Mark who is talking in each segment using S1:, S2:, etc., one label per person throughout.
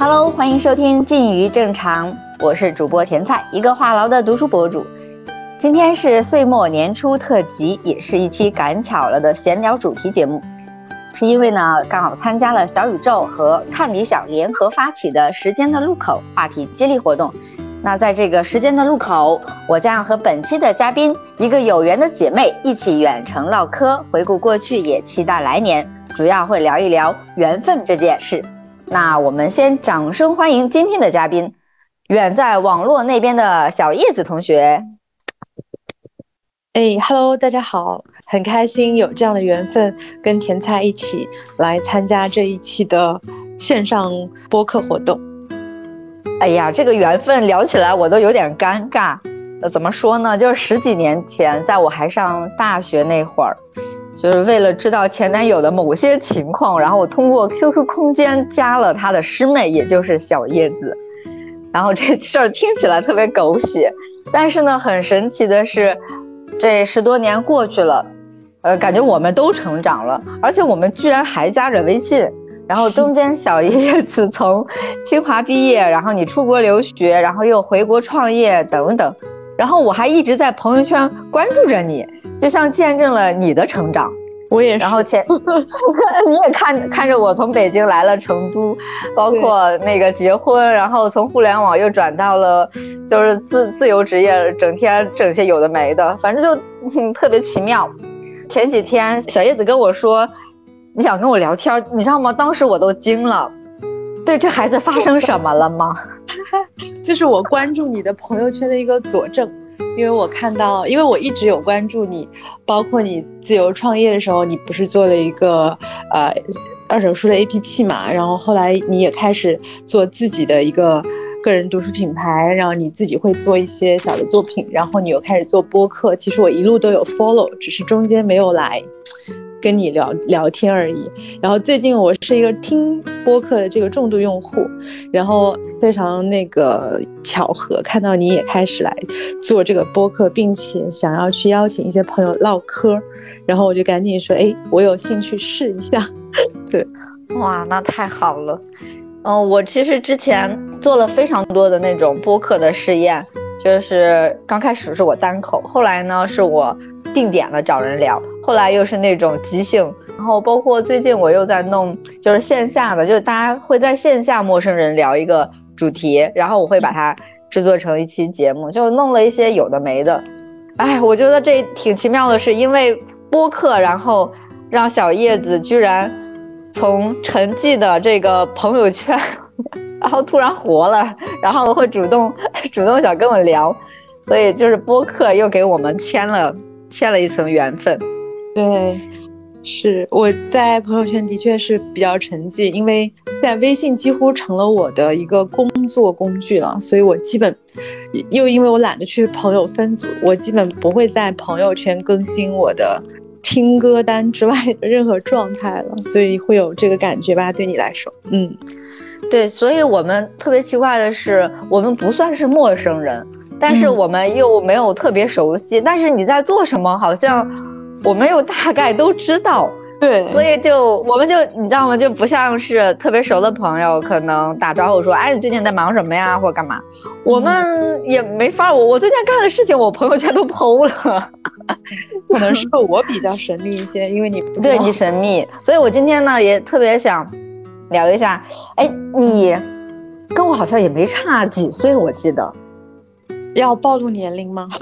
S1: Hello，欢迎收听《近于正常》，我是主播甜菜，一个话痨的读书博主。今天是岁末年初特辑，也是一期赶巧了的闲聊主题节目。是因为呢，刚好参加了小宇宙和看理想联合发起的“时间的路口”话题接力活动。那在这个时间的路口，我将要和本期的嘉宾一个有缘的姐妹一起远程唠嗑，回顾过去，也期待来年。主要会聊一聊缘分这件事。那我们先掌声欢迎今天的嘉宾，远在网络那边的小叶子同学。
S2: 哎，Hello，大家好，很开心有这样的缘分，跟甜菜一起来参加这一期的线上播客活动。
S1: 哎呀，这个缘分聊起来我都有点尴尬。呃，怎么说呢？就是十几年前，在我还上大学那会儿。就是为了知道前男友的某些情况，然后我通过 QQ 空间加了他的师妹，也就是小叶子。然后这事儿听起来特别狗血，但是呢，很神奇的是，这十多年过去了，呃，感觉我们都成长了，而且我们居然还加着微信。然后中间小叶子从清华毕业，然后你出国留学，然后又回国创业等等。然后我还一直在朋友圈关注着你，就像见证了你的成长。
S2: 我也是。
S1: 然后前，你也看看着我从北京来了成都，包括那个结婚，然后从互联网又转到了就是自自由职业，整天整些有的没的，反正就特别奇妙。前几天小叶子跟我说，你想跟我聊天，你知道吗？当时我都惊了。对，这孩子发生什么了吗？
S2: 这是我关注你的朋友圈的一个佐证，因为我看到，因为我一直有关注你，包括你自由创业的时候，你不是做了一个呃二手书的 APP 嘛，然后后来你也开始做自己的一个个人读书品牌，然后你自己会做一些小的作品，然后你又开始做播客，其实我一路都有 follow，只是中间没有来。跟你聊聊天而已。然后最近我是一个听播客的这个重度用户，然后非常那个巧合看到你也开始来做这个播客，并且想要去邀请一些朋友唠嗑，然后我就赶紧说，哎，我有兴趣试一下。对，
S1: 哇，那太好了。嗯，我其实之前做了非常多的那种播客的试验，就是刚开始是我单口，后来呢是我。定点了找人聊，后来又是那种即兴，然后包括最近我又在弄，就是线下的，就是大家会在线下陌生人聊一个主题，然后我会把它制作成一期节目，就弄了一些有的没的。哎，我觉得这挺奇妙的，是因为播客，然后让小叶子居然从沉寂的这个朋友圈，然后突然活了，然后会主动 主动想跟我聊，所以就是播客又给我们签了。欠了一层缘分，
S2: 对，是我在朋友圈的确是比较沉寂，因为在微信几乎成了我的一个工作工具了，所以我基本又因为我懒得去朋友分组，我基本不会在朋友圈更新我的听歌单之外的任何状态了，所以会有这个感觉吧？对你来说，嗯，
S1: 对，所以我们特别奇怪的是，我们不算是陌生人。但是我们又没有特别熟悉，但是你在做什么，好像我们又大概都知道，
S2: 对，
S1: 所以就我们就你知道吗？就不像是特别熟的朋友，可能打招呼说，哎，你最近在忙什么呀，或者干嘛？我们也没法，我我最近干的事情，我朋友圈都 剖了，
S2: 可能是我比较神秘一些，因为你
S1: 对你神秘，所以我今天呢也特别想聊一下，哎，你跟我好像也没差几岁，我记得。
S2: 要暴露年龄吗？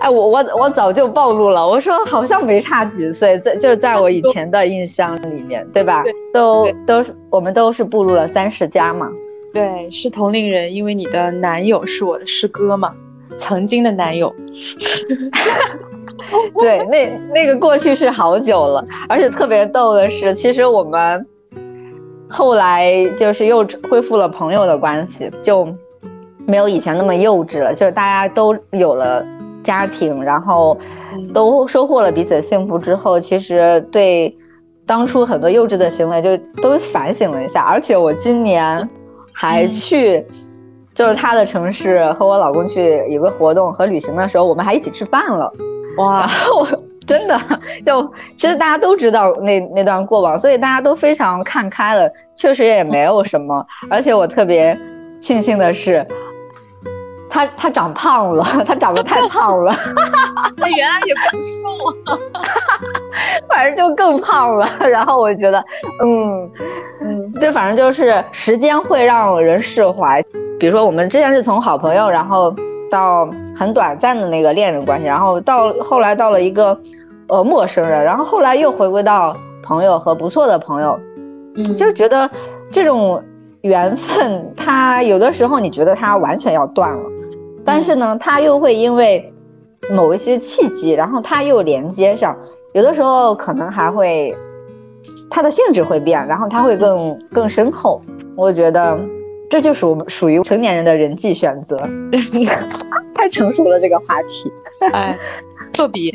S1: 哎，我我我早就暴露了。我说好像没差几岁，在就是在我以前的印象里面，对吧？都都是我们都是步入了三十加嘛。
S2: 对，是同龄人，因为你的男友是我的师哥嘛，曾经的男友。
S1: 对，那那个过去是好久了，而且特别逗的是，其实我们后来就是又恢复了朋友的关系，就。没有以前那么幼稚了，就是大家都有了家庭，然后都收获了彼此的幸福之后，其实对当初很多幼稚的行为就都反省了一下。而且我今年还去，就是他的城市和我老公去有个活动和旅行的时候，我们还一起吃饭了。哇，然后真的，就其实大家都知道那那段过往，所以大家都非常看开了，确实也没有什么。而且我特别庆幸的是，他他长胖了，他长得太胖了，
S2: 他原来也不瘦啊，
S1: 反正就更胖了。然后我觉得，嗯嗯，这反正就是时间会让人释怀。比如说我们之前是从好朋友，然后。到很短暂的那个恋人关系，然后到后来到了一个，呃陌生人，然后后来又回归到朋友和不错的朋友，
S2: 嗯，
S1: 就觉得这种缘分，它有的时候你觉得它完全要断了，但是呢，它又会因为某一些契机，然后它又连接上，有的时候可能还会它的性质会变，然后它会更更深厚，我觉得。这就属属于成年人的人际选择，太成熟了这个话题。
S2: 哎，特别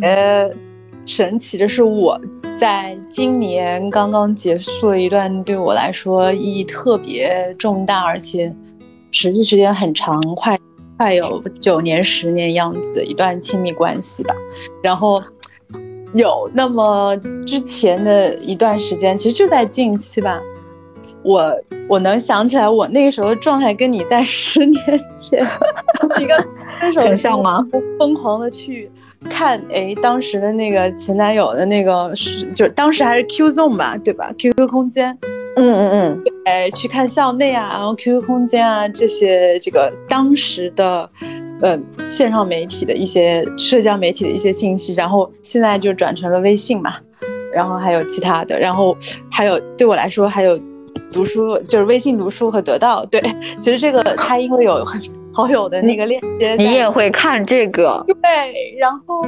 S2: 神奇的是，我在今年刚刚结束了一段对我来说意义特别重大，而且持续时间很长，快快有九年、十年样子一段亲密关系吧。然后有那么之前的一段时间，其实就在近期吧。我我能想起来，我那个时候的状态跟你在十年前一个分 手
S1: 很像吗？
S2: 疯狂的去看，哎，当时的那个前男友的那个是，就是当时还是 Q Zone 吧，对吧？QQ 空间，
S1: 嗯嗯嗯，
S2: 哎，去看校内啊，然后 QQ 空间啊这些这个当时的，呃，线上媒体的一些社交媒体的一些信息，然后现在就转成了微信嘛，然后还有其他的，然后还有对我来说还有。读书就是微信读书和得到，对，其实这个 它因为有好友的那个链接，
S1: 你也会看这个，
S2: 对，然后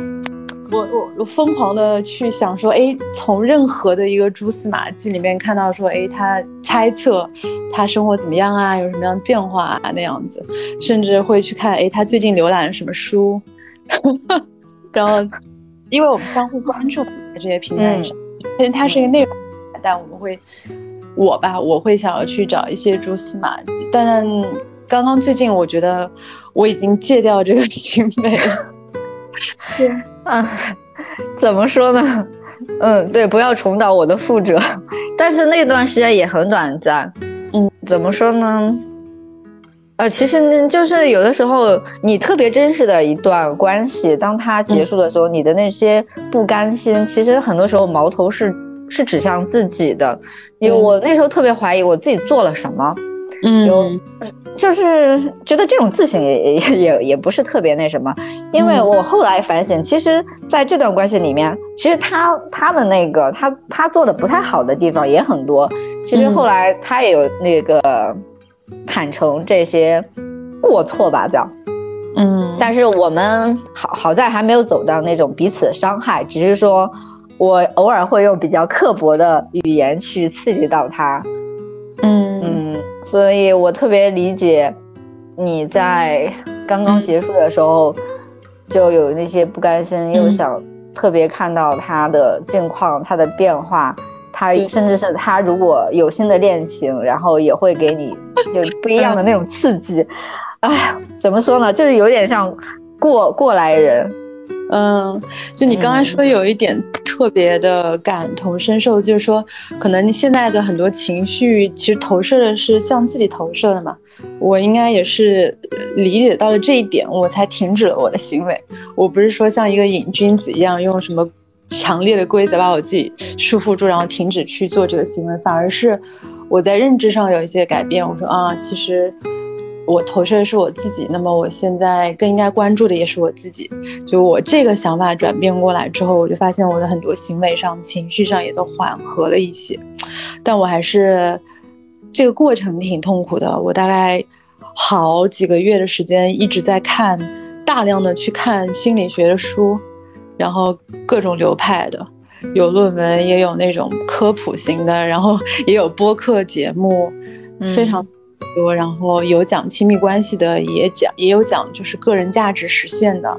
S2: 我我我疯狂的去想说，哎，从任何的一个蛛丝马迹里面看到说，哎，他猜测他生活怎么样啊，有什么样的变化啊那样子，甚至会去看，哎，他最近浏览了什么书，然后因为我们相互关注在这些平台上，其实它是一个内容，但我们会。我吧，我会想要去找一些蛛丝马迹，但刚刚最近我觉得我已经戒掉这个 行为了。
S1: 对啊，怎么说呢？嗯，对，不要重蹈我的覆辙。但是那段时间也很短暂。
S2: 嗯，
S1: 怎么说呢？呃，其实就是有的时候你特别真实的一段关系，当它结束的时候，你的那些不甘心，其实很多时候矛头是是指向自己的。有我那时候特别怀疑我自己做了什么，
S2: 嗯，
S1: 有就是觉得这种自省也也也也不是特别那什么，因为我后来反省，其实在这段关系里面，其实他他的那个他他做的不太好的地方也很多，其实后来他也有那个坦诚这些过错吧叫，
S2: 嗯，
S1: 但是我们好好在还没有走到那种彼此伤害，只是说。我偶尔会用比较刻薄的语言去刺激到他，所以我特别理解你在刚刚结束的时候就有那些不甘心，又想特别看到他的近况、他的变化，他甚至是他如果有新的恋情，然后也会给你就不一样的那种刺激。哎呀，怎么说呢，就是有点像过过来人。
S2: 嗯，就你刚才说有一点特别的感同身受，就是说，可能你现在的很多情绪其实投射的是向自己投射的嘛。我应该也是理解到了这一点，我才停止了我的行为。我不是说像一个瘾君子一样用什么强烈的规则把我自己束缚住，然后停止去做这个行为，反而是我在认知上有一些改变。我说啊，其实。我投射的是我自己，那么我现在更应该关注的也是我自己。就我这个想法转变过来之后，我就发现我的很多行为上、情绪上也都缓和了一些。但我还是这个过程挺痛苦的。我大概好几个月的时间一直在看大量的去看心理学的书，然后各种流派的，有论文也有那种科普型的，然后也有播客节目，非常。多，然后有讲亲密关系的，也讲也有讲就是个人价值实现的，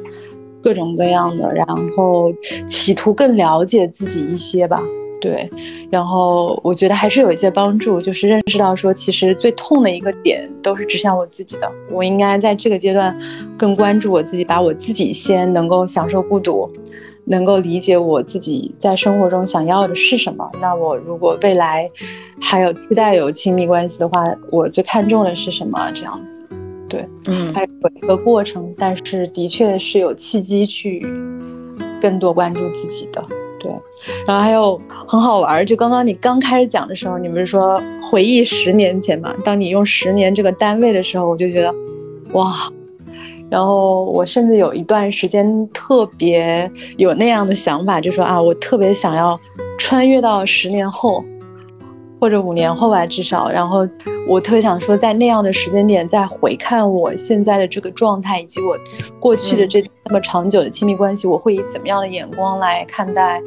S2: 各种各样的，然后企图更了解自己一些吧。对，然后我觉得还是有一些帮助，就是认识到说，其实最痛的一个点都是指向我自己的，我应该在这个阶段更关注我自己，把我自己先能够享受孤独，能够理解我自己在生活中想要的是什么。那我如果未来还有期待有亲密关系的话，我最看重的是什么？这样子，对，
S1: 嗯，
S2: 还是有一个过程，但是的确是有契机去更多关注自己的。对，然后还有很好玩，就刚刚你刚开始讲的时候，你不是说回忆十年前嘛？当你用十年这个单位的时候，我就觉得，哇。然后我甚至有一段时间特别有那样的想法，就说啊，我特别想要穿越到十年后，或者五年后吧，至少。然后我特别想说，在那样的时间点再回看我现在的这个状态，以及我过去的这那么长久的亲密关系，我会以怎么样的眼光来看待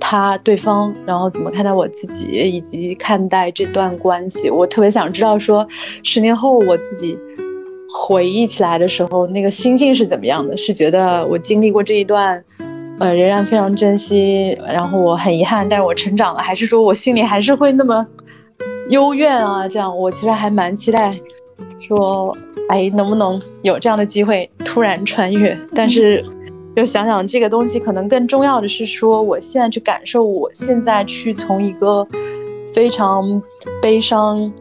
S2: 他对方，然后怎么看待我自己，以及看待这段关系。我特别想知道说，十年后我自己。回忆起来的时候，那个心境是怎么样的？是觉得我经历过这一段，呃，仍然非常珍惜，然后我很遗憾，但是我成长了，还是说我心里还是会那么幽怨啊？这样，我其实还蛮期待，说，哎，能不能有这样的机会突然穿越？但是，就想想这个东西，可能更重要的是说，我现在去感受，我现在去从一个非常悲伤。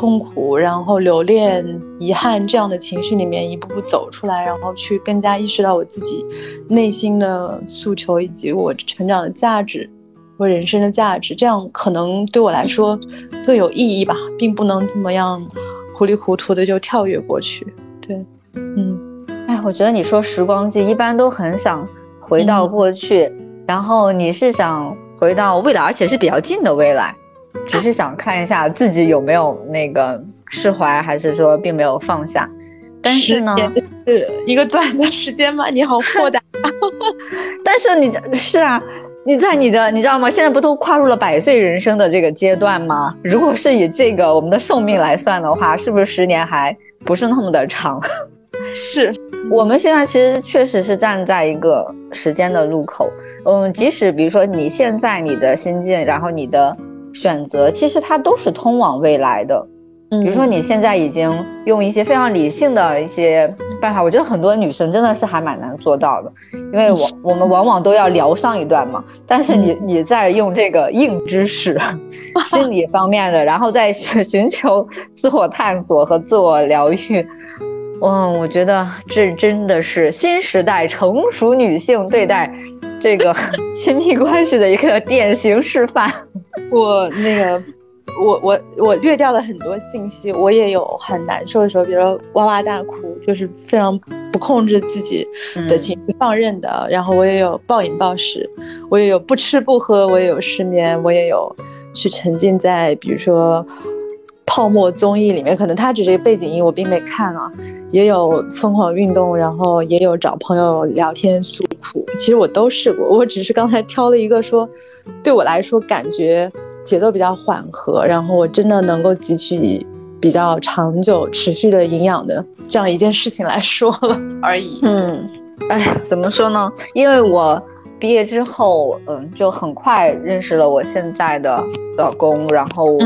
S2: 痛苦，然后留恋、遗憾这样的情绪里面一步步走出来，然后去更加意识到我自己内心的诉求以及我成长的价值，我人生的价值，这样可能对我来说更有意义吧，并不能怎么样糊里糊涂的就跳跃过去。对，嗯，
S1: 哎，我觉得你说时光机一般都很想回到过去，然后你是想回到未来，而且是比较近的未来。只是想看一下自己有没有那个释怀，还是说并没有放下。但是呢，
S2: 是一个短的时间吗？你好豁达。
S1: 但是你是啊，你在你的你知道吗？现在不都跨入了百岁人生的这个阶段吗？如果是以这个我们的寿命来算的话，是不是十年还不是那么的长？
S2: 是
S1: 我们现在其实确实是站在一个时间的路口。嗯，即使比如说你现在你的心境，然后你的。选择其实它都是通往未来的，比如说你现在已经用一些非常理性的一些办法，我觉得很多女生真的是还蛮难做到的，因为我 我们往往都要聊上一段嘛，但是你你在用这个硬知识，心理方面的，然后再 寻求自我探索和自我疗愈，嗯，我觉得这真的是新时代成熟女性对待。这个 亲密关系的一个典型示范。
S2: 我那个，我我我略掉了很多信息。我也有很难受的时候，比如说哇哇大哭，就是非常不控制自己的情绪，放任的。然后我也有暴饮暴食，我也有不吃不喝，我也有失眠，我也有去沉浸在比如说泡沫综艺里面。可能他只是一个背景音，我并没看啊。也有疯狂运动，然后也有找朋友聊天诉苦。其实我都试过，我只是刚才挑了一个说，对我来说感觉节奏比较缓和，然后我真的能够汲取比较长久、持续的营养的这样一件事情来说了 而已。
S1: 嗯，哎，怎么说呢？因为我毕业之后，嗯，就很快认识了我现在的老公，然后。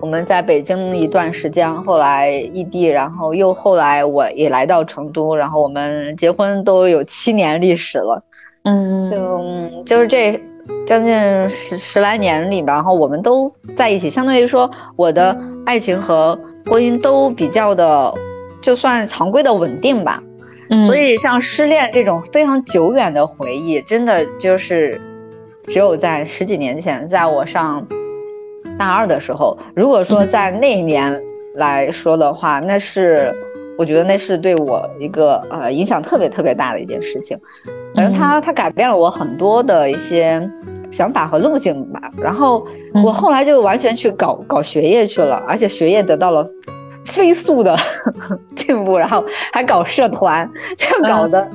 S1: 我们在北京一段时间，后来异地，然后又后来我也来到成都，然后我们结婚都有七年历史了，
S2: 嗯，
S1: 就就是这将近十十来年里吧，然后我们都在一起，相当于说我的爱情和婚姻都比较的，就算常规的稳定吧，
S2: 嗯，
S1: 所以像失恋这种非常久远的回忆，真的就是只有在十几年前，在我上。大二的时候，如果说在那一年来说的话，那是我觉得那是对我一个呃影响特别特别大的一件事情，反正它它改变了我很多的一些想法和路径吧。然后我后来就完全去搞搞学业去了，而且学业得到了飞速的 进步，然后还搞社团，这样搞得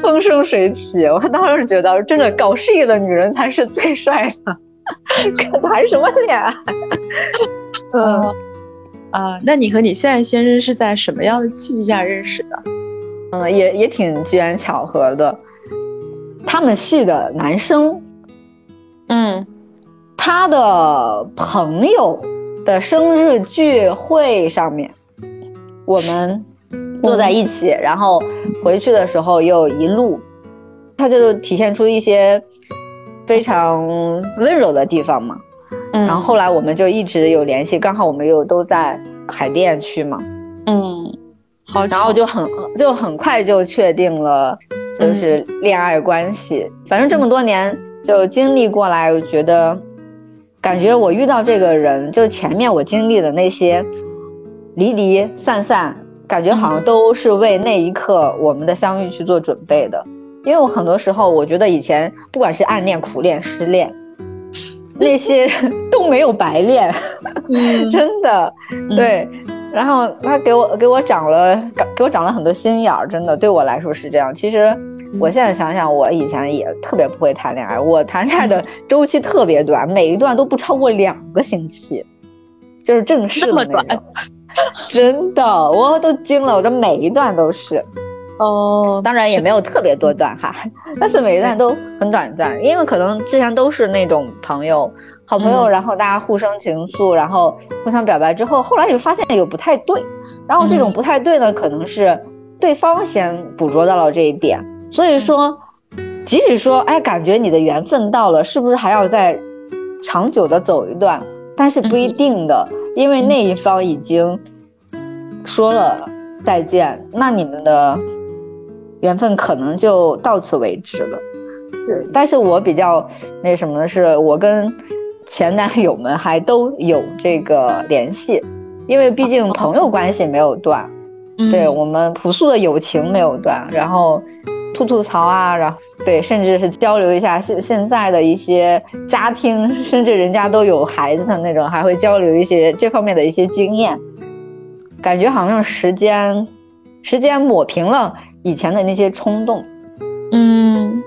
S1: 风生水起。我当时觉得，真的搞事业的女人才是最帅的。谈什么恋爱？
S2: 嗯啊，那你和你现在先生是在什么样的契机下认识的？
S1: 嗯，也也挺机缘巧合的。他们系的男生，
S2: 嗯，
S1: 他的朋友的生日聚会上面，我们坐在一起，然后回去的时候又一路他就体现出一些非常温柔的地方嘛。
S2: 嗯，
S1: 然后后来我们就一直有联系，刚好我们又都在海淀区嘛。
S2: 嗯，好，
S1: 然后就很就很快就确定了，就是恋爱关系。反正这么多年就经历过来，我觉得感觉我遇到这个人，就前面我经历的那些离离散散，感觉好像都是为那一刻我们的相遇去做准备的。因为我很多时候我觉得以前不管是暗恋、苦恋、失恋，那些都没有白练，真的对。然后他给我给我长了给给我长了很多心眼儿，真的对我来说是这样。其实我现在想想，我以前也特别不会谈恋爱，我谈恋爱的周期特别短，每一段都不超过两个星期，就是正式的那种。真的，我都惊了，我的每一段都是。
S2: 哦，
S1: 当然也没有特别多段哈，但是每一段都很短暂，因为可能之前都是那种朋友。好朋友，然后大家互生情愫，然后互相表白之后，后来又发现有不太对，然后这种不太对呢，可能是对方先捕捉到了这一点，所以说，即使说，哎，感觉你的缘分到了，是不是还要再长久的走一段？但是不一定的，因为那一方已经说了再见，那你们的缘分可能就到此为止了。对，但是我比较那什么的是，我跟。前男友们还都有这个联系，因为毕竟朋友关系没有断，对我们朴素的友情没有断，然后吐吐槽啊，然后对，甚至是交流一下现现在的一些家庭，甚至人家都有孩子的那种，还会交流一些这方面的一些经验，感觉好像时间时间抹平了以前的那些冲动，
S2: 嗯，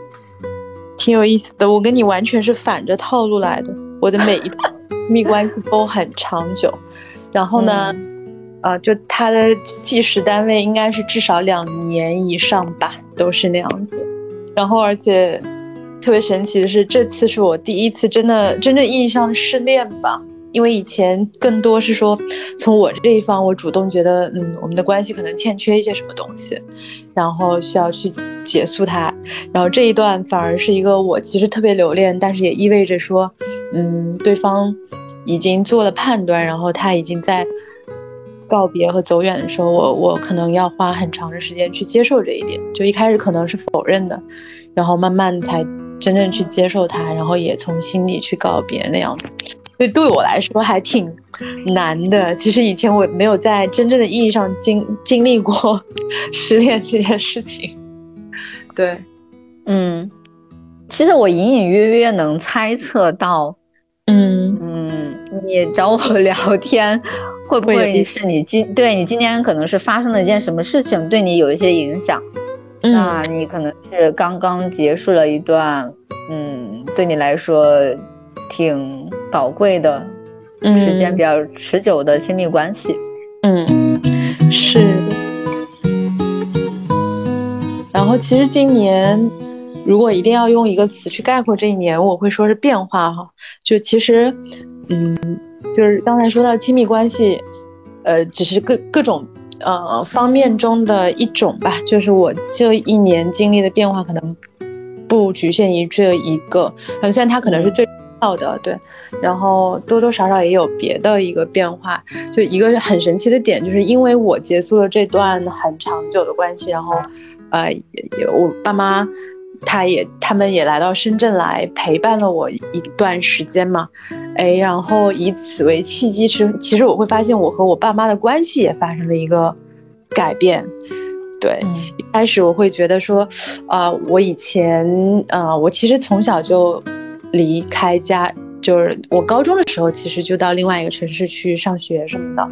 S2: 挺有意思的，我跟你完全是反着套路来的。我的每一段密关系都很长久，然后呢，呃，就他的计时单位应该是至少两年以上吧，都是那样子。然后而且特别神奇的是，这次是我第一次真的真正意义上失恋吧。因为以前更多是说，从我这一方，我主动觉得，嗯，我们的关系可能欠缺一些什么东西，然后需要去结束它。然后这一段反而是一个我其实特别留恋，但是也意味着说，嗯，对方已经做了判断，然后他已经在告别和走远的时候，我我可能要花很长的时间去接受这一点。就一开始可能是否认的，然后慢慢才真正去接受它，然后也从心里去告别那样。所以对我来说还挺难的。其实以前我没有在真正的意义上经经历过 失恋这件事情。对，
S1: 嗯，其实我隐隐约约能猜测到，
S2: 嗯
S1: 嗯，你找我聊天会不会是你今对你今天可能是发生了一件什么事情对你有一些影响？那你可能是刚刚结束了一段，嗯，对你来说挺。宝贵的时间比较持久的亲密关系，
S2: 嗯，是。然后其实今年，如果一定要用一个词去概括这一年，我会说是变化哈。就其实，嗯，就是刚才说到亲密关系，呃，只是各各种呃方面中的一种吧。就是我这一年经历的变化，可能不局限于这一个，嗯虽然它可能是最。好的，对，然后多多少少也有别的一个变化，就一个很神奇的点，就是因为我结束了这段很长久的关系，然后，呃，我爸妈，他也他们也来到深圳来陪伴了我一段时间嘛，哎，然后以此为契机，其实其实我会发现我和我爸妈的关系也发生了一个改变，对，一开始我会觉得说，啊，我以前，啊，我其实从小就。离开家就是我高中的时候，其实就到另外一个城市去上学什么的，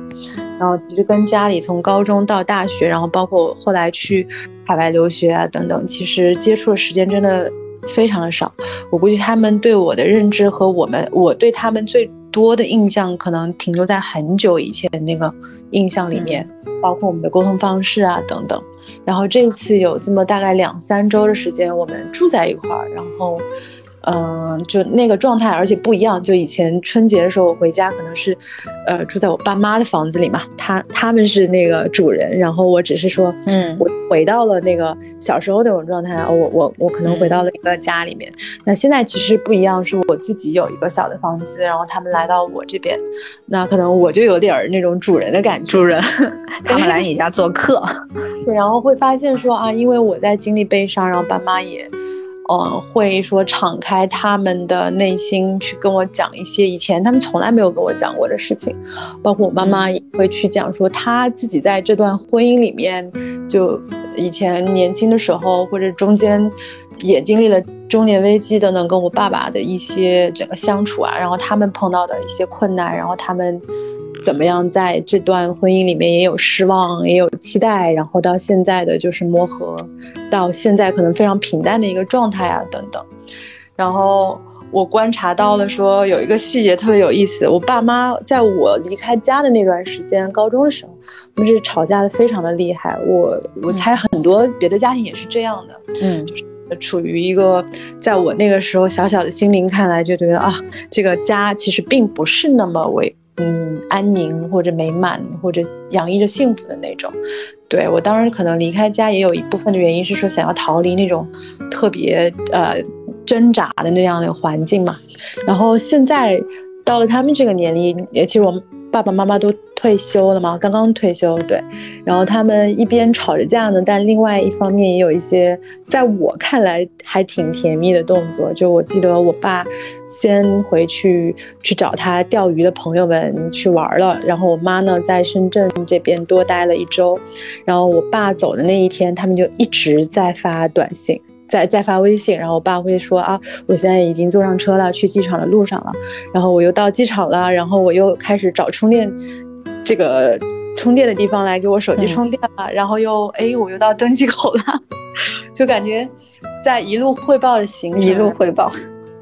S2: 然后其实跟家里从高中到大学，然后包括后来去海外留学啊等等，其实接触的时间真的非常的少。我估计他们对我的认知和我们我对他们最多的印象，可能停留在很久以前那个印象里面，包括我们的沟通方式啊等等。然后这次有这么大概两三周的时间，我们住在一块儿，然后。嗯，就那个状态，而且不一样。就以前春节的时候，我回家可能是，呃，住在我爸妈的房子里嘛，他他们是那个主人，然后我只是说，
S1: 嗯，
S2: 我回到了那个小时候那种状态，我我我可能回到了一个家里面。那现在其实不一样，是我自己有一个小的房子，然后他们来到我这边，那可能我就有点那种主人的感觉，
S1: 主人，他们来你家做客，
S2: 对，然后会发现说啊，因为我在经历悲伤，然后爸妈也。嗯，会说敞开他们的内心去跟我讲一些以前他们从来没有跟我讲过的事情，包括我妈妈也会去讲说她自己在这段婚姻里面，就以前年轻的时候或者中间也经历了中年危机等等，跟我爸爸的一些整个相处啊，然后他们碰到的一些困难，然后他们。怎么样，在这段婚姻里面也有失望，也有期待，然后到现在的就是磨合，到现在可能非常平淡的一个状态啊，等等。然后我观察到了，说有一个细节特别有意思，我爸妈在我离开家的那段时间，高中的时候，他们是吵架的非常的厉害。我我猜很多别的家庭也是这样的，
S1: 嗯，
S2: 就是处于一个在我那个时候小小的心灵看来，就觉得啊，这个家其实并不是那么为。嗯，安宁或者美满或者洋溢着幸福的那种，对我当时可能离开家也有一部分的原因是说想要逃离那种特别呃挣扎的那样的环境嘛，然后现在到了他们这个年龄，也其实我们。爸爸妈妈都退休了嘛，刚刚退休，对。然后他们一边吵着架呢，但另外一方面也有一些在我看来还挺甜蜜的动作。就我记得我爸先回去去找他钓鱼的朋友们去玩了，然后我妈呢在深圳这边多待了一周。然后我爸走的那一天，他们就一直在发短信。在在发微信，然后我爸会说啊，我现在已经坐上车了，去机场的路上了。然后我又到机场了，然后我又开始找充电，这个充电的地方来给我手机充电了。然后又哎，我又到登机口了，就感觉在一路汇报的行程，
S1: 一路汇报。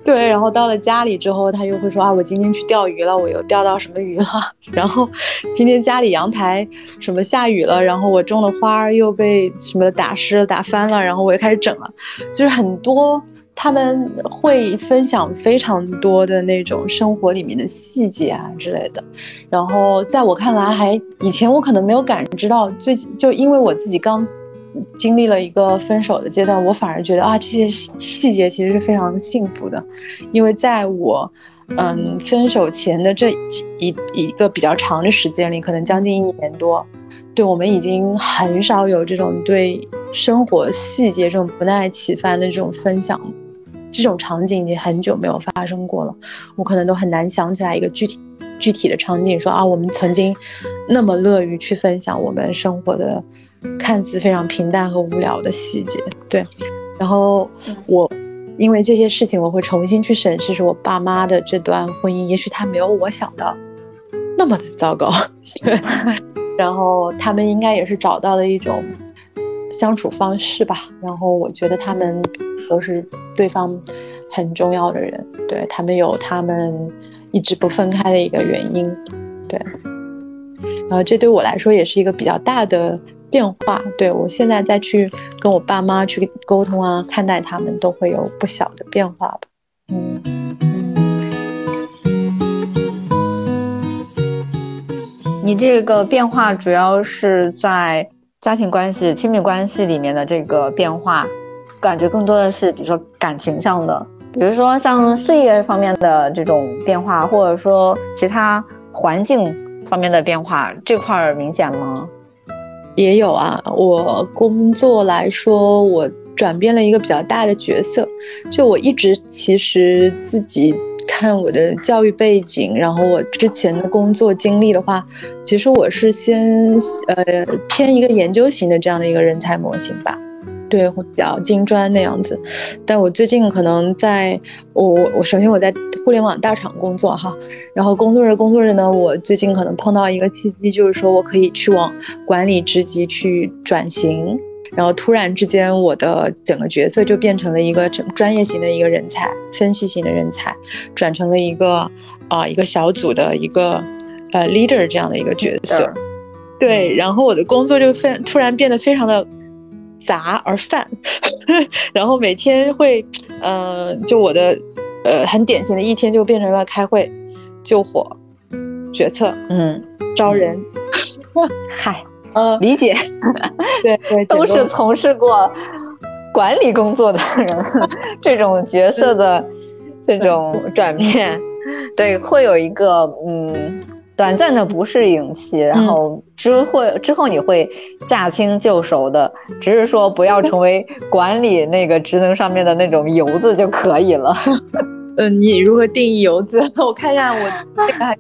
S2: 对，然后到了家里之后，他又会说啊，我今天去钓鱼了，我又钓到什么鱼了。然后今天家里阳台什么下雨了，然后我种的花又被什么打湿了、打翻了，然后我又开始整了。就是很多他们会分享非常多的那种生活里面的细节啊之类的。然后在我看来，还以前我可能没有感知到，最近就因为我自己刚。经历了一个分手的阶段，我反而觉得啊，这些细节其实是非常幸福的，因为在我，嗯，分手前的这一一个比较长的时间里，可能将近一年多，对我们已经很少有这种对生活细节这种不耐其烦的这种分享，这种场景已经很久没有发生过了，我可能都很难想起来一个具体具体的场景，说啊，我们曾经那么乐于去分享我们生活的。看似非常平淡和无聊的细节，对。然后我因为这些事情，我会重新去审视，说我爸妈的这段婚姻，也许他没有我想的那么的糟糕。对。然后他们应该也是找到了一种相处方式吧。然后我觉得他们都是对方很重要的人，对他们有他们一直不分开的一个原因，对。然后这对我来说也是一个比较大的。变化，对我现在再去跟我爸妈去沟通啊，看待他们都会有不小的变化吧。嗯
S1: 你这个变化主要是在家庭关系、亲密关系里面的这个变化，感觉更多的是比如说感情上的，比如说像事业方面的这种变化，或者说其他环境方面的变化，这块儿明显吗？
S2: 也有啊，我工作来说，我转变了一个比较大的角色。就我一直其实自己看我的教育背景，然后我之前的工作经历的话，其实我是先呃偏一个研究型的这样的一个人才模型吧。对，会比较金砖那样子，但我最近可能在，我我首先我在互联网大厂工作哈，然后工作着工作着呢，我最近可能碰到一个契机，就是说我可以去往管理职级去转型，然后突然之间我的整个角色就变成了一个专专业型的一个人才，分析型的人才，转成了一个啊一个小组的一个呃 leader 这样的一个角色，对，然后我的工作就非突然变得非常的。杂而泛，然后每天会，嗯，就我的，呃，很典型的一天就变成了开会、救火、决策，
S1: 嗯，
S2: 招人，
S1: 嗨，呃，理解，
S2: 对对，
S1: 都是从事过管理工作的人，这种角色的。这种转变，对，会有一个嗯。短暂的不适应期，然后之后之后你会驾轻就熟的，只是说不要成为管理那个职能上面的那种游子就可以了。
S2: 嗯，你如何定义游子？我看一下我 这个还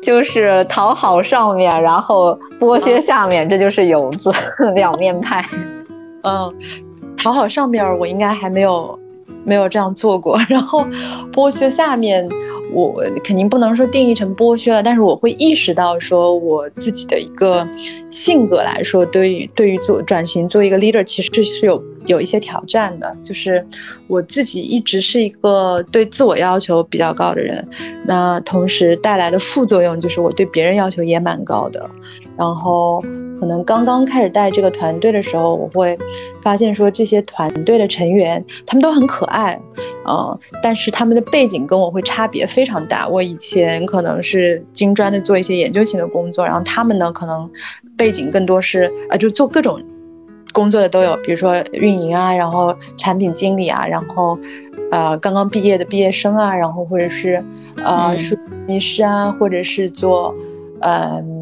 S1: 就是讨好上面，然后剥削下面，这就是游子两面派。
S2: 嗯，讨好上面我应该还没有没有这样做过，然后剥削下面。我肯定不能说定义成剥削了，但是我会意识到说我自己的一个性格来说，对于对于做转型做一个 leader，其实是有有一些挑战的。就是我自己一直是一个对自我要求比较高的人，那同时带来的副作用就是我对别人要求也蛮高的，然后。可能刚刚开始带这个团队的时候，我会发现说这些团队的成员他们都很可爱，嗯，但是他们的背景跟我会差别非常大。我以前可能是金砖的做一些研究型的工作，然后他们呢可能背景更多是啊，就做各种工作的都有，比如说运营啊，然后产品经理啊，然后呃刚刚毕业的毕业生啊，然后或者是呃设计师啊，或者是做嗯。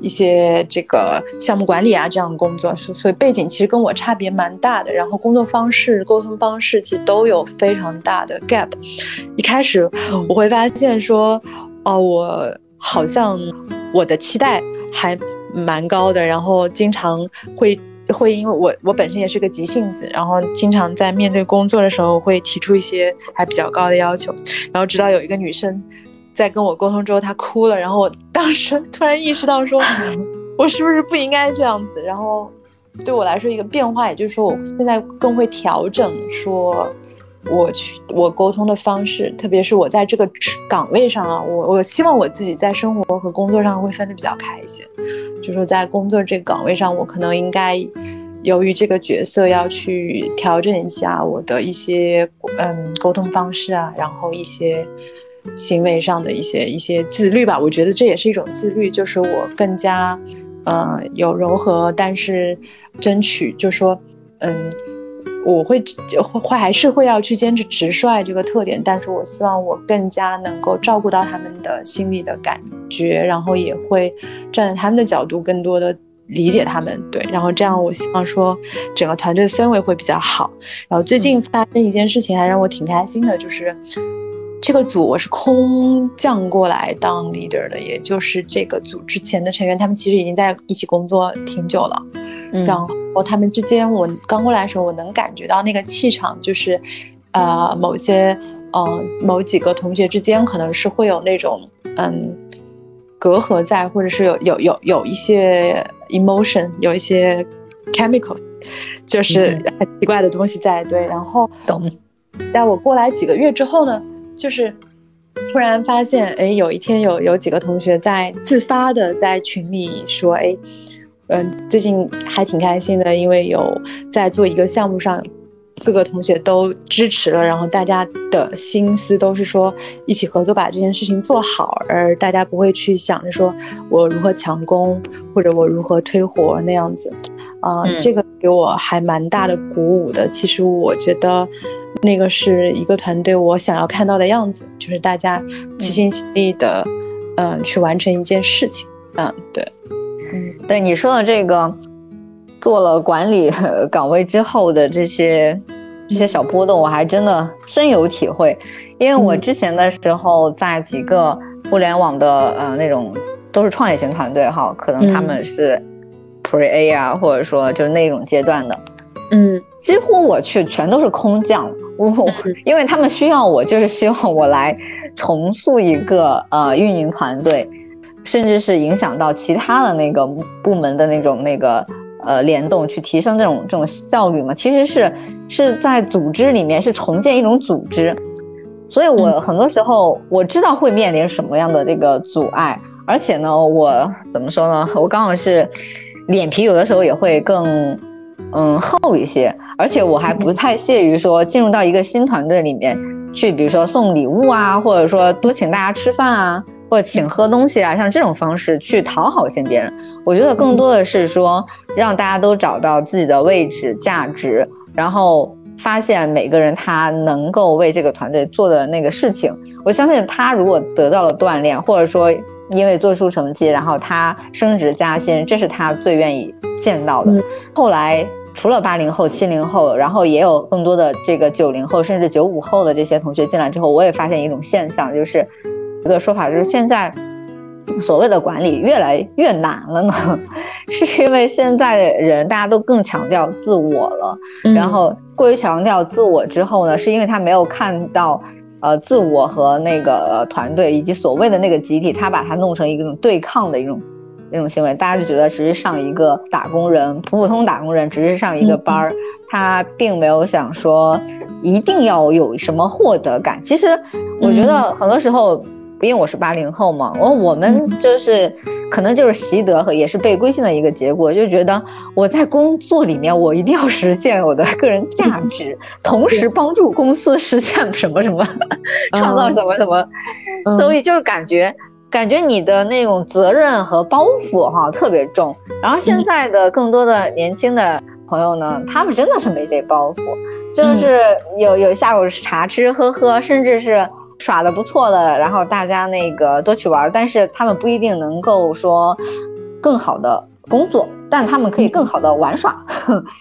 S2: 一些这个项目管理啊这样的工作，所以背景其实跟我差别蛮大的，然后工作方式、沟通方式其实都有非常大的 gap。一开始我会发现说，哦，我好像我的期待还蛮高的，然后经常会会因为我我本身也是个急性子，然后经常在面对工作的时候会提出一些还比较高的要求，然后直到有一个女生。在跟我沟通之后，他哭了，然后我当时 突然意识到，说我是不是不应该这样子？然后对我来说一个变化，也就是说我现在更会调整，说我去我沟通的方式，特别是我在这个岗位上啊，我我希望我自己在生活和工作上会分得比较开一些，就说在工作这个岗位上，我可能应该由于这个角色要去调整一下我的一些嗯沟通方式啊，然后一些。行为上的一些一些自律吧，我觉得这也是一种自律，就是我更加，呃，有柔和，但是争取就说，嗯，我会会还是会要去坚持直率这个特点，但是我希望我更加能够照顾到他们的心理的感觉，然后也会站在他们的角度更多的理解他们，对，然后这样我希望说整个团队氛围会比较好。然后最近发生一件事情还让我挺开心的，就是。这个组我是空降过来当 leader 的，也就是这个组之前的成员，他们其实已经在一起工作挺久了。嗯然后他们之间，我刚过来的时候，我能感觉到那个气场，就是，呃，某些，嗯，某几个同学之间可能是会有那种，嗯，隔阂在，或者是有有有有一些 emotion，有一些 chemical，就是很奇怪的东西在。对，然后
S1: 懂。
S2: 在我过来几个月之后呢？就是突然发现，哎，有一天有有几个同学在自发的在群里说，哎，嗯，最近还挺开心的，因为有在做一个项目上，各个同学都支持了，然后大家的心思都是说一起合作把这件事情做好，而大家不会去想着说我如何抢功或者我如何推活那样子，啊，这个给我还蛮大的鼓舞的。其实我觉得。那个是一个团队，我想要看到的样子，就是大家齐心协力的，嗯，去完成一件事情。嗯，对，
S1: 嗯，对你说的这个，做了管理岗位之后的这些这些小波动，我还真的深有体会。因为我之前的时候在几个互联网的呃那种都是创业型团队哈，可能他们是 Pre A 啊，或者说就是那种阶段的，
S2: 嗯，
S1: 几乎我去全都是空降。我因为他们需要我，就是希望我来重塑一个呃运营团队，甚至是影响到其他的那个部门的那种那个呃联动，去提升这种这种效率嘛。其实是是在组织里面是重建一种组织，所以我很多时候我知道会面临什么样的这个阻碍，而且呢，我怎么说呢？我刚好是脸皮有的时候也会更嗯厚一些，而且我还不太屑于说进入到一个新团队里面去，比如说送礼物啊，或者说多请大家吃饭啊，或者请喝东西啊，像这种方式去讨好些别人。我觉得更多的是说让大家都找到自己的位置价值，然后发现每个人他能够为这个团队做的那个事情。我相信他如果得到了锻炼，或者说。因为做出成绩，然后他升职加薪，这是他最愿意见到的。后来除了八零后、七零后，然后也有更多的这个九零后，甚至九五后的这些同学进来之后，我也发现一种现象，就是一个说法，就是现在所谓的管理越来越难了呢，是因为现在的人大家都更强调自我了，然后过于强调自我之后呢，是因为他没有看到。呃，自我和那个团队以及所谓的那个集体，他把它弄成一种对抗的一种一种行为，大家就觉得只是上一个打工人，普普通打工人，只是上一个班儿，他并没有想说一定要有什么获得感。其实我觉得很多时候。因为我是八零后嘛，我我们就是可能就是习得和也是被规训的一个结果，就觉得我在工作里面我一定要实现我的个人价值，同时帮助公司实现什么什么，创造什么什么，所以就是感觉感觉你的那种责任和包袱哈特别重。然后现在的更多的年轻的朋友呢，他们真的是没这包袱，就是有有下午茶吃吃喝喝，甚至是。耍的不错的，然后大家那个多去玩，但是他们不一定能够说更好的工作，但他们可以更好的玩耍。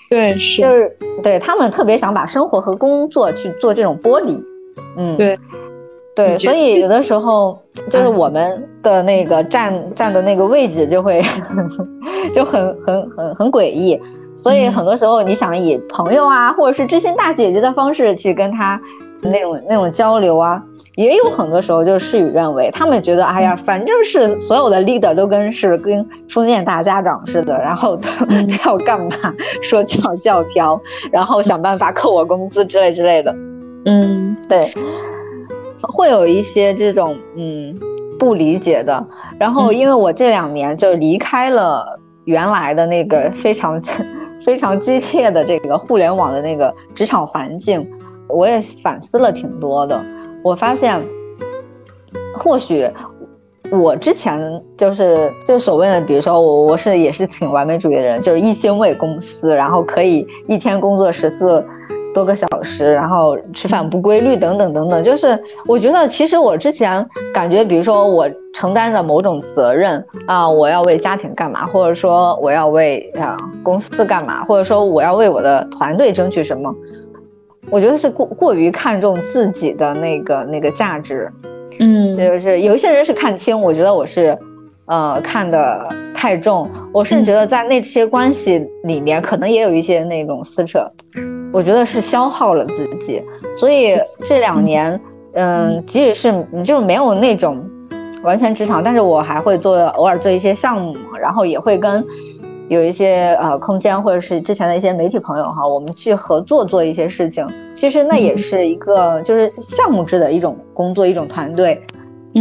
S2: 对，是，
S1: 就是对他们特别想把生活和工作去做这种剥离。
S2: 嗯，对，
S1: 对，所以有的时候就是我们的那个站站的那个位置就会 就很很很很诡异，所以很多时候你想以朋友啊，或者是知心大姐姐的方式去跟他那种那种交流啊。也有很多时候就事与愿违，他们觉得，哎呀，反正是所有的 leader 都跟是跟封建大家长似的，然后都 要干嘛说教教条，然后想办法扣我工资之类之类的。
S2: 嗯，
S1: 对，会有一些这种嗯不理解的。然后因为我这两年就离开了原来的那个非常 非常激烈的这个互联网的那个职场环境，我也反思了挺多的。我发现，或许我之前就是就所谓的，比如说我我是也是挺完美主义的人，就是一心为公司，然后可以一天工作十四多个小时，然后吃饭不规律等等等等。就是我觉得其实我之前感觉，比如说我承担着某种责任啊，我要为家庭干嘛，或者说我要为啊公司干嘛，或者说我要为我的团队争取什么。我觉得是过过于看重自己的那个那个价值，
S2: 嗯，
S1: 就是有一些人是看清，我觉得我是，呃，看的太重。我甚至觉得在那些关系里面，可能也有一些那种撕扯，我觉得是消耗了自己。所以这两年，嗯，即使是你就是没有那种完全职场，但是我还会做偶尔做一些项目，然后也会跟。有一些呃空间，或者是之前的一些媒体朋友哈，我们去合作做一些事情，其实那也是一个就是项目制的一种工作，一种团队，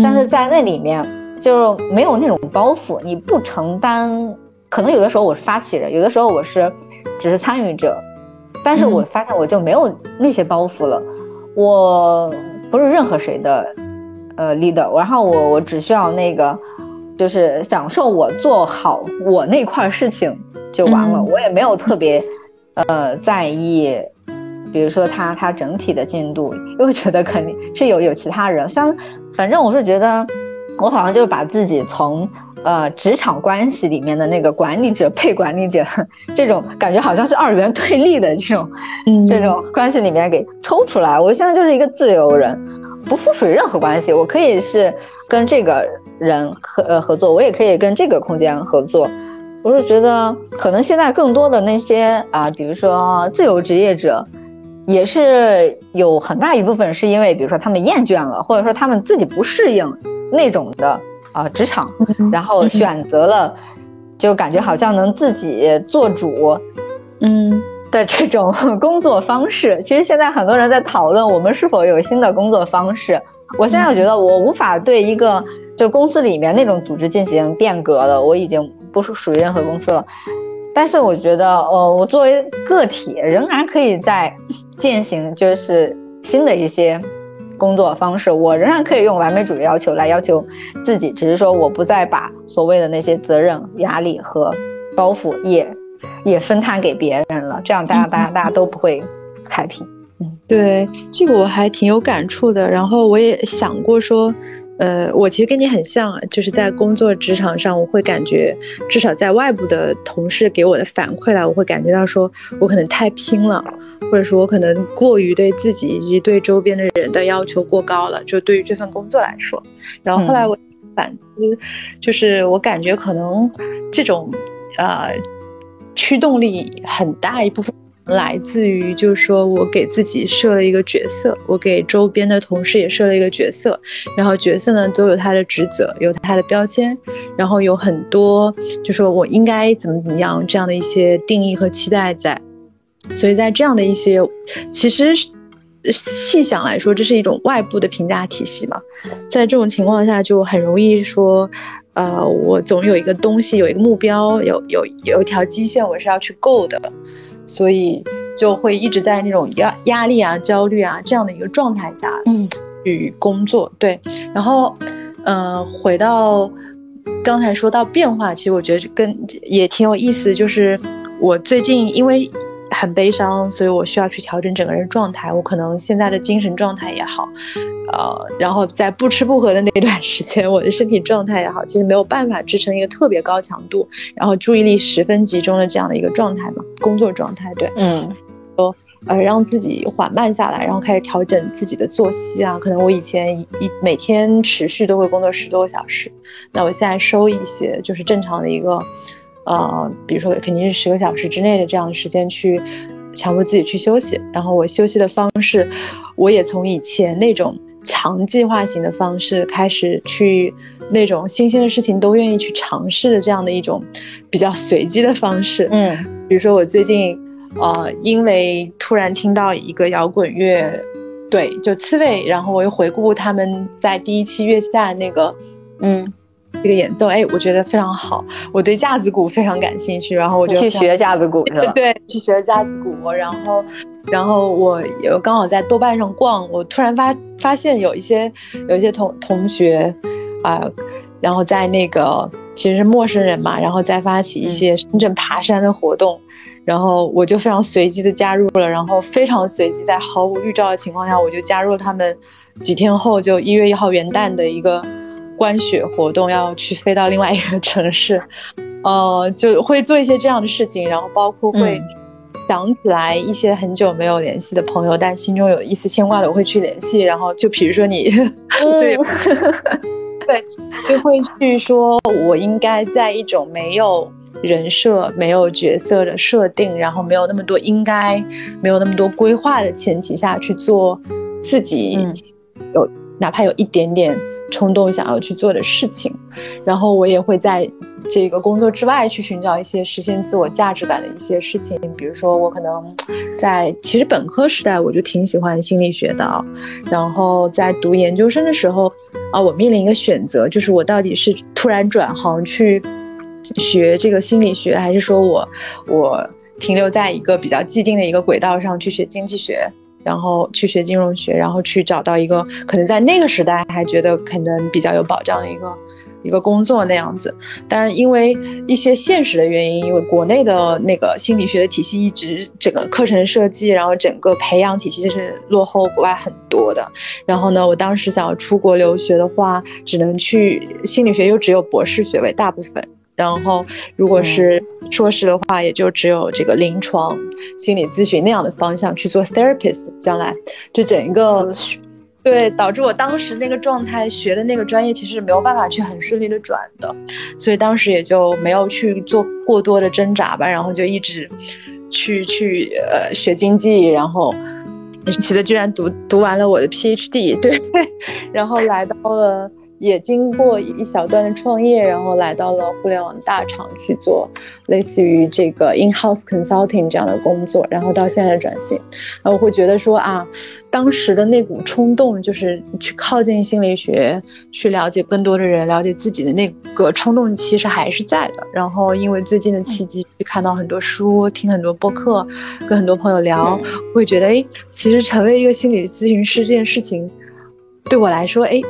S1: 但是在那里面就没有那种包袱，你不承担，可能有的时候我是发起人，有的时候我是只是参与者，但是我发现我就没有那些包袱了，我不是任何谁的呃 leader，然后我我只需要那个。就是享受我做好我那块事情就完了，我也没有特别，呃，在意，比如说他他整体的进度，因为觉得肯定是有有其他人，像反正我是觉得，我好像就是把自己从呃职场关系里面的那个管理者配管理者 这种感觉好像是二元对立的这种这种关系里面给抽出来，我现在就是一个自由人，不附属于任何关系，我可以是跟这个。人合呃合作，我也可以跟这个空间合作。我是觉得，可能现在更多的那些啊，比如说自由职业者，也是有很大一部分是因为，比如说他们厌倦了，或者说他们自己不适应那种的啊职场，然后选择了，就感觉好像能自己做主，
S2: 嗯
S1: 的这种工作方式。其实现在很多人在讨论我们是否有新的工作方式。我现在觉得我无法对一个。就公司里面那种组织进行变革了，我已经不属属于任何公司了。但是我觉得，呃，我作为个体，仍然可以在践行就是新的一些工作方式。我仍然可以用完美主义要求来要求自己，只是说我不再把所谓的那些责任、压力和包袱也也分摊给别人了。这样大家大家大家都不会 happy。
S2: 嗯，对，这个我还挺有感触的。然后我也想过说。呃，我其实跟你很像啊，就是在工作职场上，我会感觉，至少在外部的同事给我的反馈来，我会感觉到说我可能太拼了，或者说我可能过于对自己以及对周边的人的要求过高了，就对于这份工作来说。然后后来我反思，就是我感觉可能这种，呃，驱动力很大一部分。来自于，就是说我给自己设了一个角色，我给周边的同事也设了一个角色，然后角色呢都有他的职责，有他的标签，然后有很多，就说我应该怎么怎么样这样的一些定义和期待在，所以在这样的一些，其实细想来说，这是一种外部的评价体系嘛，在这种情况下就很容易说，呃，我总有一个东西，有一个目标，有有有一条基线，我是要去够的。所以就会一直在那种压压力啊、焦虑啊这样的一个状态下，
S1: 嗯，
S2: 去工作。对，然后，嗯，回到刚才说到变化，其实我觉得跟也挺有意思，就是我最近因为。很悲伤，所以我需要去调整整个人状态。我可能现在的精神状态也好，呃，然后在不吃不喝的那段时间，我的身体状态也好，其实没有办法支撑一个特别高强度，然后注意力十分集中的这样的一个状态嘛，工作状态。对，
S1: 嗯，
S2: 说呃让自己缓慢下来，然后开始调整自己的作息啊。可能我以前一每天持续都会工作十多个小时，那我现在收一些，就是正常的一个。呃，比如说肯定是十个小时之内的这样的时间去强迫自己去休息，然后我休息的方式，我也从以前那种强计划型的方式开始去那种新鲜的事情都愿意去尝试的这样的一种比较随机的方式。
S1: 嗯，
S2: 比如说我最近，呃，因为突然听到一个摇滚乐，对，就刺猬，然后我又回顾他们在第一期月下那个，
S1: 嗯。
S2: 这个演奏，哎，我觉得非常好。我对架子鼓非常感兴趣，然后我就
S1: 去学架子鼓是吧？
S2: 对，去学架子鼓。然后，然后我有刚好在豆瓣上逛，我突然发发现有一些有一些同同学啊，然后在那个其实是陌生人嘛，然后再发起一些深圳爬山的活动，然后我就非常随机的加入了，然后非常随机，在毫无预兆的情况下，我就加入了他们。几天后就一月一号元旦的一个。观雪活动要去飞到另外一个城市，呃，就会做一些这样的事情，然后包括会想起来一些很久没有联系的朋友，但心中有一丝牵挂的，我会去联系。然后就比如说你，对，对，就会去说，我应该在一种没有人设、没有角色的设定，然后没有那么多应该、没有那么多规划的前提下去做自己有哪怕有一点点。冲动想要去做的事情，然后我也会在这个工作之外去寻找一些实现自我价值感的一些事情。比如说，我可能在其实本科时代我就挺喜欢心理学的，然后在读研究生的时候啊，我面临一个选择，就是我到底是突然转行去学这个心理学，还是说我我停留在一个比较既定的一个轨道上去学经济学。然后去学金融学，然后去找到一个可能在那个时代还觉得可能比较有保障的一个一个工作那样子，但因为一些现实的原因，因为国内的那个心理学的体系一直整个课程设计，然后整个培养体系是落后国外很多的。然后呢，我当时想要出国留学的话，只能去心理学，又只有博士学位，大部分。然后，如果是硕士的话，也就只有这个临床心理咨询那样的方向去做 therapist。将来，就整一个，对，导致我当时那个状态学的那个专业其实没有办法去很顺利的转的，所以当时也就没有去做过多的挣扎吧。然后就一直去去呃学经济，然后奇的居然读读完了我的 PhD，对，然后来到了。也经过一小段的创业，然后来到了互联网大厂去做类似于这个 in-house consulting 这样的工作，然后到现在的转型，那我会觉得说啊，当时的那股冲动，就是去靠近心理学，去了解更多的人，了解自己的那个冲动，其实还是在的。然后因为最近的契机，去看到很多书，听很多播客，跟很多朋友聊，会觉得哎，其实成为一个心理咨询师这件事情，对我来说，哎。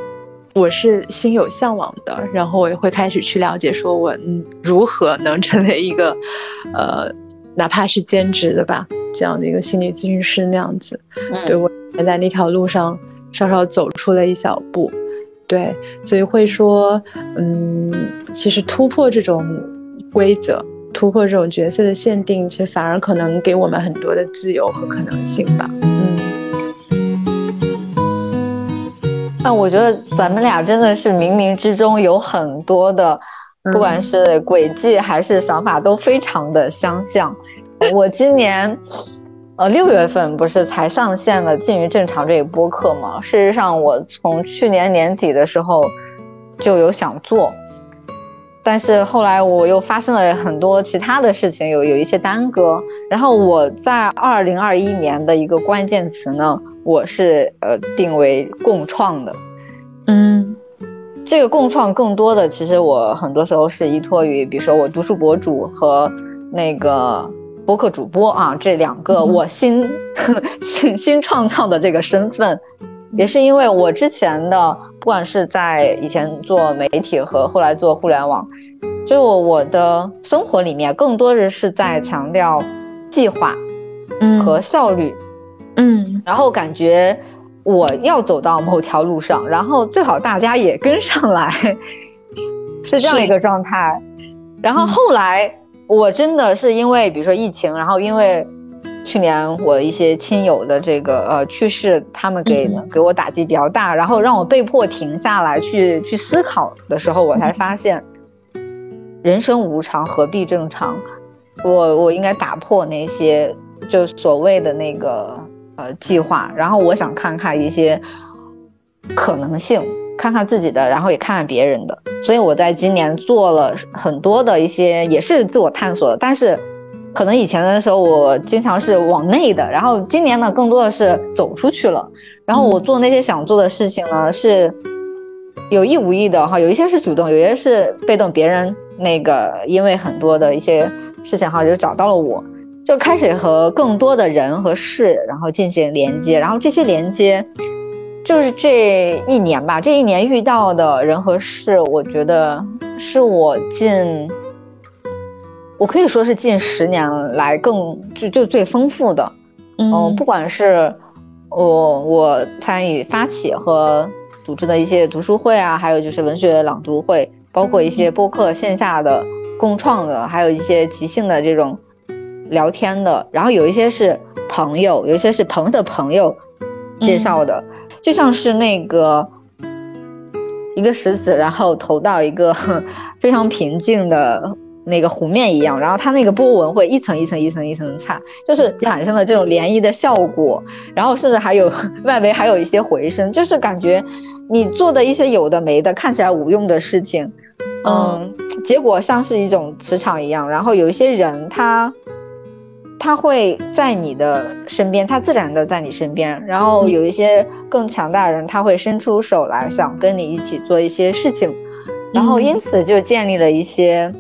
S2: 我是心有向往的，然后我也会开始去了解，说我嗯如何能成为一个，呃，哪怕是兼职的吧，这样的一个心理咨询师那样子。对我也在那条路上稍稍走出了一小步，对，所以会说，嗯，其实突破这种规则，突破这种角色的限定，其实反而可能给我们很多的自由和可能性吧。嗯。
S1: 那我觉得咱们俩真的是冥冥之中有很多的，不管是轨迹还是想法都非常的相像。我今年，呃六月份不是才上线了《近于正常》这一播客吗？事实上，我从去年年底的时候就有想做，但是后来我又发生了很多其他的事情，有有一些耽搁。然后我在二零二一年的一个关键词呢。我是呃定为共创的，
S2: 嗯，
S1: 这个共创更多的其实我很多时候是依托于，比如说我读书博主和那个播客主播啊这两个我新 新新创造的这个身份，也是因为我之前的不管是在以前做媒体和后来做互联网，就我的生活里面更多的是在强调计划，
S2: 嗯。
S1: 和效率。
S2: 嗯，
S1: 然后感觉我要走到某条路上，然后最好大家也跟上来，是这样一个状态。然后后来我真的是因为比如说疫情，然后因为去年我一些亲友的这个呃去世，他们给给我打击比较大，然后让我被迫停下来去去思考的时候，我才发现人生无常，何必正常？我我应该打破那些就所谓的那个。呃，计划，然后我想看看一些可能性，看看自己的，然后也看看别人的。所以我在今年做了很多的一些，也是自我探索的。但是，可能以前的时候我经常是往内的，然后今年呢，更多的是走出去了。然后我做那些想做的事情呢，是有意无意的哈，有一些是主动，有些是被动，别人那个因为很多的一些事情哈，就找到了我。就开始和更多的人和事，然后进行连接，然后这些连接，就是这一年吧，这一年遇到的人和事，我觉得是我近，我可以说是近十年来更就就最丰富的，嗯，不管是我我参与发起和组织的一些读书会啊，还有就是文学朗读会，包括一些播客线下的共创的，还有一些即兴的这种。聊天的，然后有一些是朋友，有一些是朋友的朋友介绍的，就像是那个一个石子，然后投到一个 非常平静的那个湖面一样，然后它那个波纹会一层一层一层一层擦，就是产生了这种涟漪的效果，然后甚至还有 外围还有一些回声，就是感觉你做的一些有的没的看起来无用的事情，嗯，结果像是一种磁场一样，然后有一些人他。他会在你的身边，他自然的在你身边。然后有一些更强大的人，他会伸出手来，想跟你一起做一些事情。然后因此就建立了一些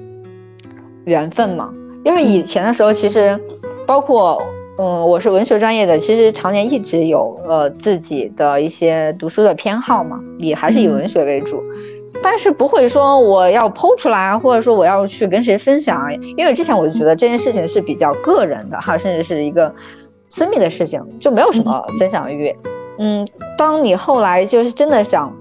S1: 缘分嘛。因为以前的时候，其实包括嗯，我是文学专业的，其实常年一直有呃自己的一些读书的偏好嘛，也还是以文学为主。但是不会说我要剖出来，或者说我要去跟谁分享，因为之前我就觉得这件事情是比较个人的哈，甚至是一个私密的事情，就没有什么分享欲。嗯，当你后来就是真的想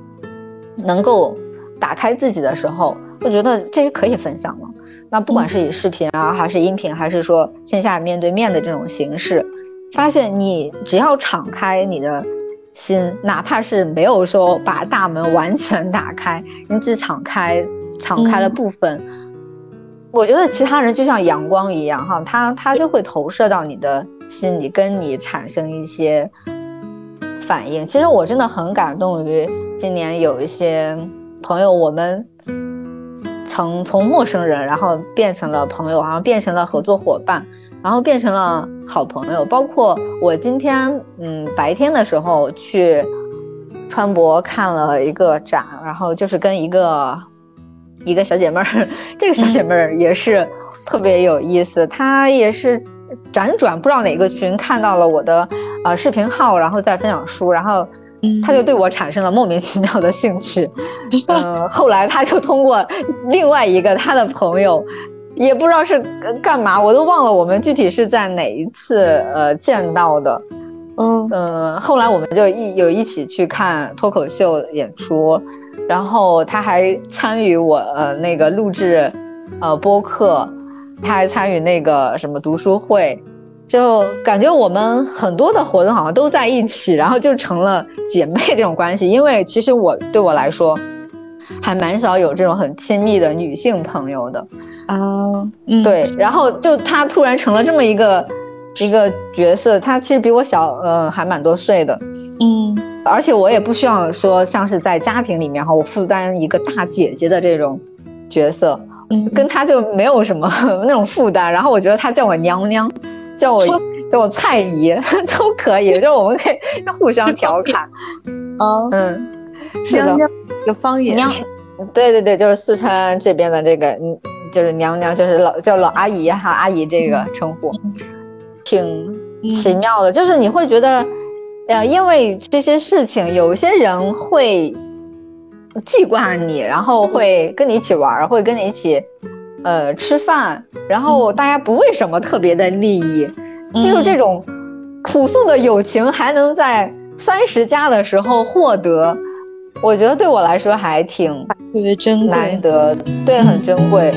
S1: 能够打开自己的时候，我觉得这些可以分享了。那不管是以视频啊，还是音频，还是说线下面对面的这种形式，发现你只要敞开你的。心，哪怕是没有说把大门完全打开，你只敞开，敞开了部分，我觉得其他人就像阳光一样，哈，他他就会投射到你的心里，跟你产生一些反应。其实我真的很感动于今年有一些朋友，我们从从陌生人，然后变成了朋友，然后变成了合作伙伴，然后变成了好朋友。包括我今天，嗯，白天的时候去川博看了一个展，然后就是跟一个一个小姐妹儿，这个小姐妹儿也是特别有意思，她也是。辗转不知道哪个群看到了我的呃视频号，然后在分享书，然后他就对我产生了莫名其妙的兴趣。嗯，后来他就通过另外一个他的朋友，也不知道是干嘛，我都忘了我们具体是在哪一次呃见到的。嗯嗯，后来我们就一有一起去看脱口秀演出，然后他还参与我呃那个录制呃播客。他还参与那个什么读书会，就感觉我们很多的活动好像都在一起，然后就成了姐妹这种关系。因为其实我对我来说，还蛮少有这种很亲密的女性朋友的
S2: 啊。
S1: 对，然后就他突然成了这么一个一个角色，他其实比我小，呃，还蛮多岁的。
S2: 嗯，
S1: 而且我也不需要说像是在家庭里面哈，我负担一个大姐姐的这种角色。
S2: 嗯，
S1: 跟他就没有什么 那种负担，然后我觉得他叫我娘娘，叫我叫我蔡姨 都可以，就是我们可以互相调侃。
S2: 哦，
S1: 嗯，
S2: 是的，一个方言。
S1: 娘，对对对，就是四川这边的这个，嗯，就是娘娘，就是老叫老阿姨哈，阿姨这个称呼，挺奇妙的。就是你会觉得，呃，因为这些事情，有些人会。记挂你，然后会跟你一起玩，会跟你一起，呃，吃饭，然后大家不为什么特别的利益，就是这种朴素的友情还能在三十加的时候获得，我觉得对我来说还挺
S2: 特别珍
S1: 难得，对，很珍贵。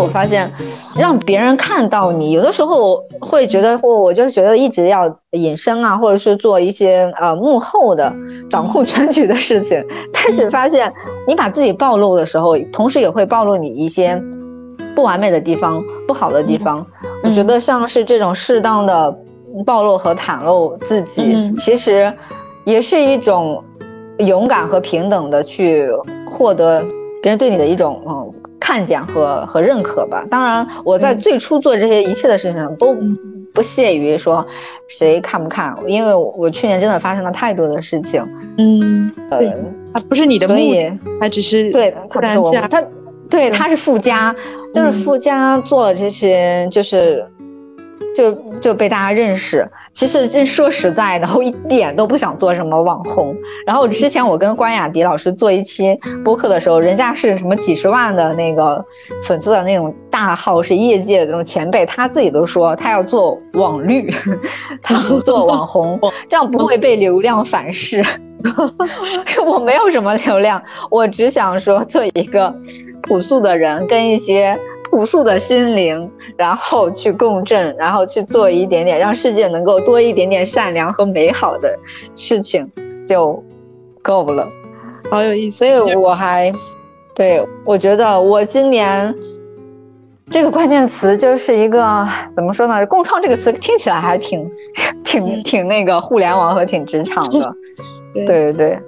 S1: 我发现。让别人看到你，有的时候会觉得，或我就觉得一直要隐身啊，或者是做一些呃幕后的掌控 全局的事情。但是发现你把自己暴露的时候，同时也会暴露你一些不完美的地方、不好的地方。我觉得像是这种适当的暴露和袒露自己，其实也是一种勇敢和平等的去获得别人对你的一种嗯。看见和和认可吧。当然，我在最初做这些一切的事情上都不屑于说谁看不看，因为我去年真的发生了太多的事情。
S2: 嗯，呃，他不是你的目的，他只是
S1: 对，他不是我，他对他是附加，就是附加做了这些，就是。就就被大家认识。其实这说实在的，我一点都不想做什么网红。然后之前我跟关雅迪老师做一期播客的时候，人家是什么几十万的那个粉丝的那种大号，是业界的那种前辈，他自己都说他要做网绿，他不做网红，这样不会被流量反噬。我没有什么流量，我只想说做一个朴素的人，跟一些朴素的心灵。然后去共振，然后去做一点点，让世界能够多一点点善良和美好的事情就够了。
S2: 好有意思，
S1: 所以我还对我觉得我今年这个关键词就是一个怎么说呢？共创这个词听起来还挺 挺挺那个互联网和挺职场的。对对对。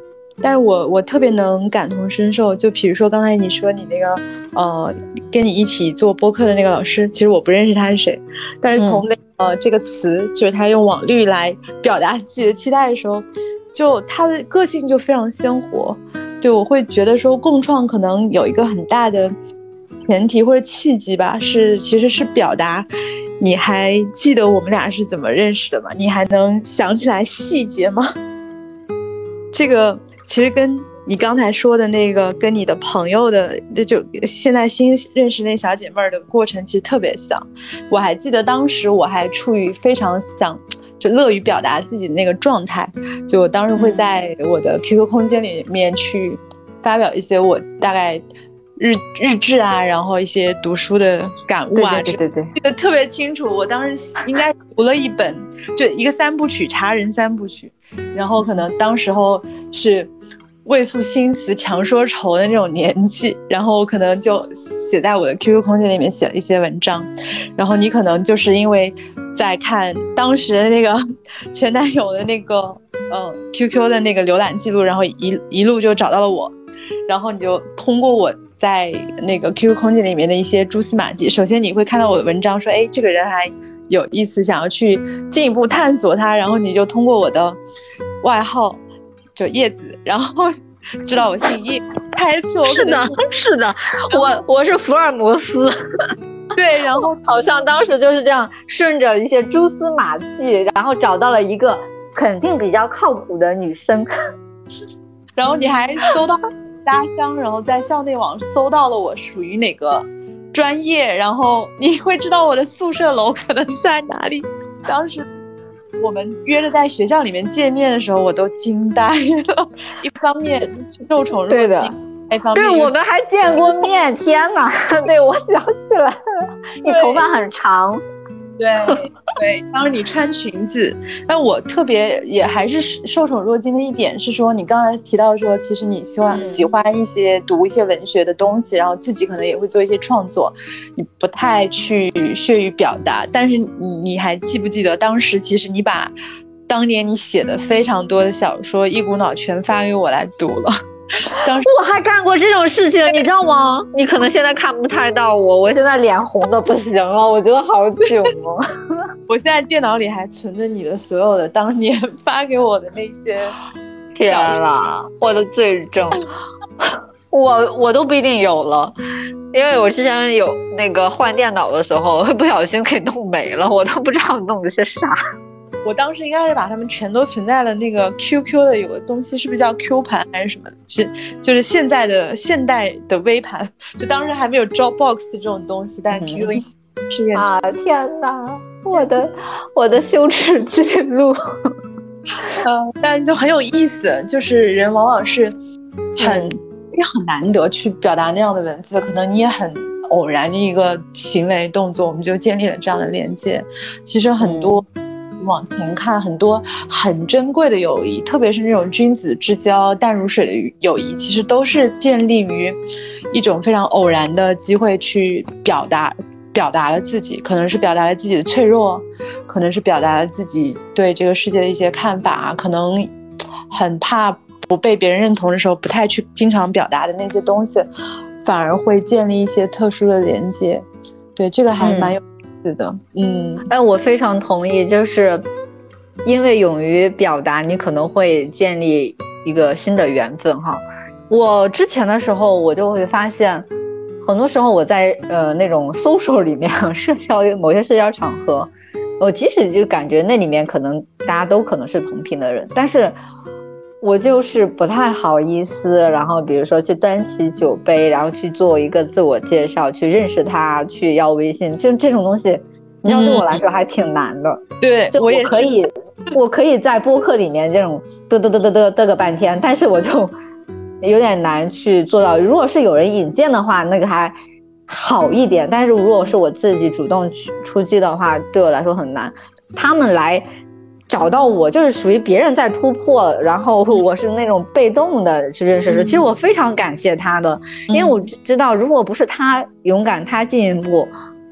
S2: 但是我我特别能感同身受，就比如说刚才你说你那个呃，跟你一起做播客的那个老师，其实我不认识他是谁，但是从那呃这个词，就是他用网绿来表达自己的期待的时候，就他的个性就非常鲜活，对我会觉得说共创可能有一个很大的前提或者契机吧，是其实是表达，你还记得我们俩是怎么认识的吗？你还能想起来细节吗？这个。其实跟你刚才说的那个，跟你的朋友的，那就现在新认识那小姐妹儿的过程，其实特别像。我还记得当时我还处于非常想，就乐于表达自己的那个状态。就我当时会在我的 QQ 空间里面去发表一些我大概日日志啊，然后一些读书的感悟啊，
S1: 对对对，
S2: 记得特别清楚。我当时应该读了一本，就一个三部曲，茶人三部曲。然后可能当时候是为赋新词强说愁的那种年纪，然后我可能就写在我的 QQ 空间里面写了一些文章，然后你可能就是因为在看当时的那个 前男友的那个嗯 QQ 的那个浏览记录，然后一一路就找到了我，然后你就通过我在那个 QQ 空间里面的一些蛛丝马迹，首先你会看到我的文章，说哎这个人还有意思，想要去进一步探索他，然后你就通过我的外号就叶子，然后 知道我姓叶，猜测
S1: 是的，是的，我我是福尔摩斯。
S2: 对，然后
S1: 好像当时就是这样，顺着一些蛛丝马迹，然后找到了一个肯定比较靠谱的女生。
S2: 然后你还搜到家乡，然后在校内网搜到了我属于哪个专业，然后你会知道我的宿舍楼可能在哪里。当时我们约着在学校里面见面的时候，我都惊呆了。一方面受宠若惊。
S1: 对，我们还见过面，天哪！对我想起来了，你头发很长。
S2: 对对，当时你穿裙子。但我特别也还是受宠若惊的一点是说，你刚才提到说，其实你希望喜欢一些读一些文学的东西，然后自己可能也会做一些创作，你不太去屑于表达。但是你你还记不记得当时其实你把当年你写的非常多的小说一股脑全发给我来读了。
S1: 当时 我还干过这种事情，你知道吗？你可能现在看不太到我，我现在脸红的不行了，我觉得好囧哦。
S2: 我现在电脑里还存着你的所有的当年发给我的那些。
S1: 天啦，我的罪证，我我都不一定有了，因为我之前有那个换电脑的时候不小心给弄没了，我都不知道弄了些啥。
S2: 我当时应该是把它们全都存在了那个 QQ 的有个东西，是不是叫 Q 盘还是什么？是就是现在的现代的微盘，就当时还没有 Dropbox 这种东西，但 QQ 是
S1: 啊，天哪，我的我的羞耻记录，
S2: 嗯，但就很有意思，就是人往往是很也很难得去表达那样的文字，可能你也很偶然的一个行为动作，我们就建立了这样的连接。其实很多。往前看，很多很珍贵的友谊，特别是那种君子之交淡如水的友谊，其实都是建立于一种非常偶然的机会去表达，表达了自己，可能是表达了自己的脆弱，可能是表达了自己对这个世界的一些看法，可能很怕不被别人认同的时候，不太去经常表达的那些东西，反而会建立一些特殊的连接。对，这个还蛮有。是的，嗯，
S1: 哎，我非常同意，就是因为勇于表达，你可能会建立一个新的缘分哈。我之前的时候，我就会发现，很多时候我在呃那种 social 里面，社交某些社交场合，我即使就感觉那里面可能大家都可能是同频的人，但是我就是不太好意思，然后比如说去端起酒杯，然后去做一个自我介绍，去认识他，去要微信，就这种东西。你知道对我来说还挺难的，
S2: 对，
S1: 就我可以，我可以在播客里面这种嘚嘚嘚嘚嘚嘚个半天，但是我就有点难去做到。如果是有人引荐的话，那个还好一点，但是如果是我自己主动去出击的话，对我来说很难。他们来找到我，就是属于别人在突破，然后我是那种被动的去 认识。其实我非常感谢他的，因为我知道，如果不是他勇敢，他进一步。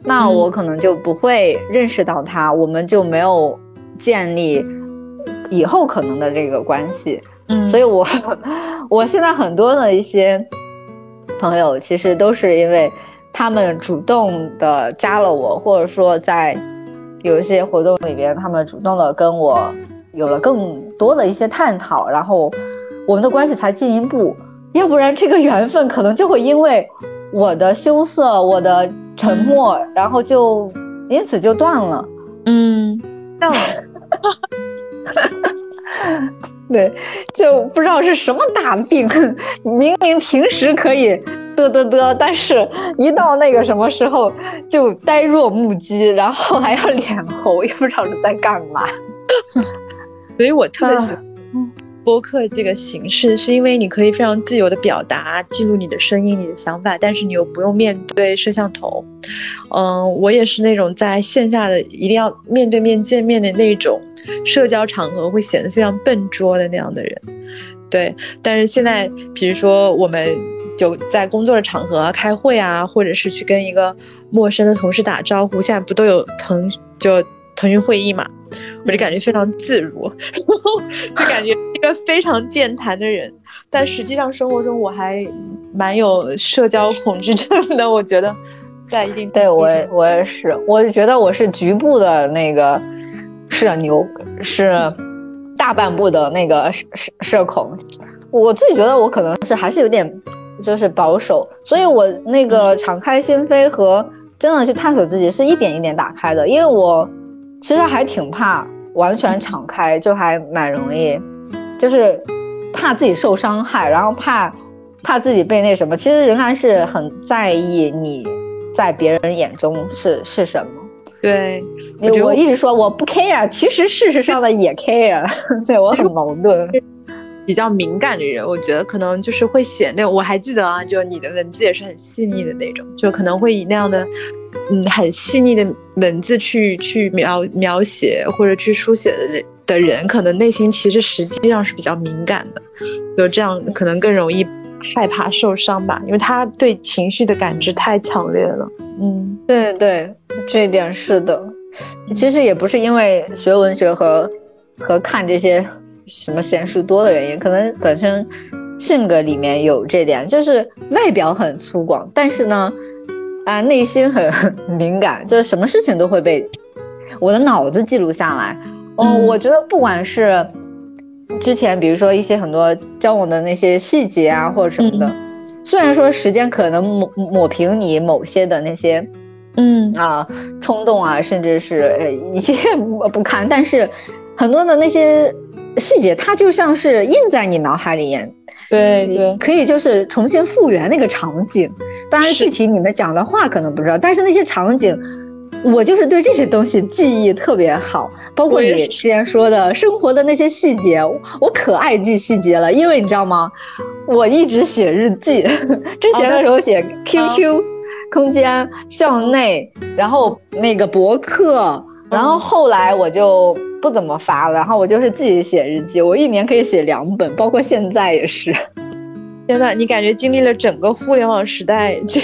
S1: 那我可能就不会认识到他，我们就没有建立以后可能的这个关系。嗯，所以我 我现在很多的一些朋友，其实都是因为他们主动的加了我，或者说在有一些活动里边，他们主动的跟我有了更多的一些探讨，然后我们的关系才进一步。要不然这个缘分可能就会因为我的羞涩，我的。沉默，然后就因此就断了。
S2: 嗯，
S1: 断了。对，就不知道是什么大病，明明平时可以嘚嘚嘚，但是一到那个什么时候就呆若木鸡，然后还要脸红，也不知道是在干嘛。
S2: 所以我特别喜欢。播客这个形式，是因为你可以非常自由的表达、记录你的声音、你的想法，但是你又不用面对摄像头。嗯，我也是那种在线下的一定要面对面见面的那种社交场合会显得非常笨拙的那样的人。对，但是现在，比如说我们就在工作的场合开会啊，或者是去跟一个陌生的同事打招呼，现在不都有腾就腾讯会议嘛？我就感觉非常自如，然后就感觉一个非常健谈的人。但实际上生活中我还蛮有社交恐惧症的，我觉得在一定
S1: 对我我也是，我觉得我是局部的那个社牛，是大半部的那个社社社恐。我自己觉得我可能是还是有点就是保守，所以我那个敞开心扉和真的去探索自己是一点一点打开的，因为我其实还挺怕。完全敞开就还蛮容易，就是怕自己受伤害，然后怕怕自己被那什么。其实仍然是很在意你在别人眼中是是什么。
S2: 对，
S1: 我我一直说我不 care，其实事实上的也 care，所以我很矛盾。
S2: 比较敏感的人，我觉得可能就是会写那，我还记得啊，就你的文字也是很细腻的那种，就可能会以那样的，嗯，很细腻的文字去去描描写或者去书写的人的人，可能内心其实实际上是比较敏感的，就这样可能更容易害怕受伤吧，因为他对情绪的感知太强烈了。
S1: 嗯，对对，这一点是的，其实也不是因为学文学和和看这些。什么闲事多的原因，可能本身性格里面有这点，就是外表很粗犷，但是呢，啊，内心很 敏感，就是什么事情都会被我的脑子记录下来。哦，我觉得不管是之前，比如说一些很多交往的那些细节啊，或者什么的，虽然说时间可能抹抹平你某些的那些，
S2: 嗯
S1: 啊冲动啊，甚至是呃一些 不堪，但是很多的那些。细节它就像是印在你脑海里面，
S2: 对对，
S1: 可以就是重新复原那个场景。当然具体你们讲的话可能不知道，但是那些场景，我就是对这些东西记忆特别好。包括你之前说的生活的那些细节，我可爱记细节了。因为你知道吗？我一直写日记，之前的时候写 QQ 空间、校内，然后那个博客，然后后来我就。不怎么发了，然后我就是自己写日记，我一年可以写两本，包括现在也是。
S2: 天呐，你感觉经历了整个互联网时代这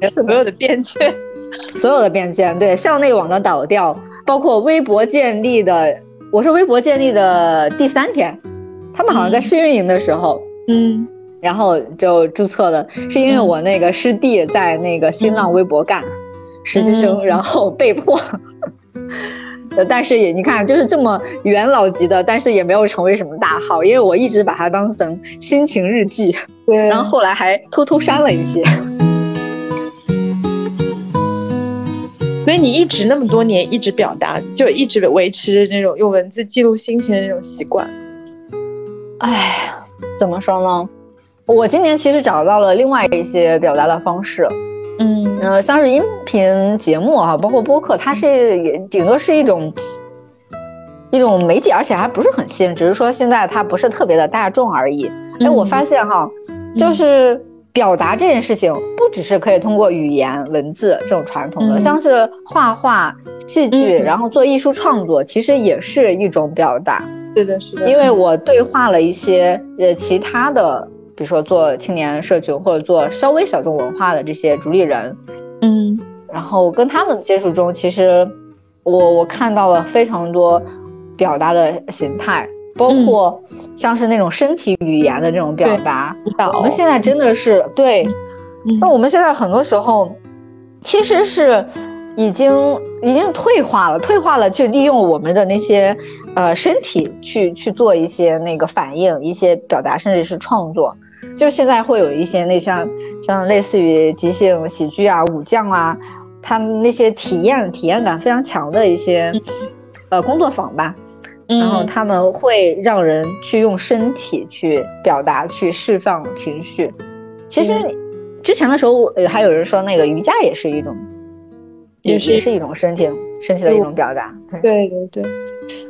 S2: 个 所有的变迁，
S1: 所有的变迁，对校内网的倒掉，包括微博建立的，我是微博建立的第三天，他们好像在试运营的时候，
S2: 嗯，
S1: 然后就注册了，是因为我那个师弟在那个新浪微博干实习生，然后被迫。但是也你看，就是这么元老级的，但是也没有成为什么大号，因为我一直把它当成心情日记，
S2: 对，
S1: 然后后来还偷偷删了一些。
S2: 所以你一直那么多年一直表达，就一直维持那种用文字记录心情的那种习惯。
S1: 哎，怎么说呢？我今年其实找到了另外一些表达的方式。
S2: 嗯
S1: 呃，像是音频节目哈，包括播客，它是也顶多是一种一种媒介，而且还不是很新，只是说现在它不是特别的大众而已。哎，我发现哈，就是表达这件事情，不只是可以通过语言文字这种传统的，像是画画、戏剧，然后做艺术创作，其实也是一种表达。
S2: 是的，是的。
S1: 因为我对话了一些呃其他的。比如说做青年社群或者做稍微小众文化的这些主理人，
S2: 嗯，
S1: 然后跟他们的接触中，其实我我看到了非常多表达的形态，包括像是那种身体语言的这种表达。我们现在真的是对，那我们现在很多时候其实是已经已经退化了，退化了去利用我们的那些呃身体去去做一些那个反应、一些表达，甚至是创作。就是现在会有一些那像像类似于即兴喜剧啊、武将啊，他那些体验体验感非常强的一些呃工作坊吧，然后他们会让人去用身体去表达、去释放情绪。其实之前的时候，还有人说那个瑜伽也是一种，也是是一种身体身体的一种表达。
S2: 对对对，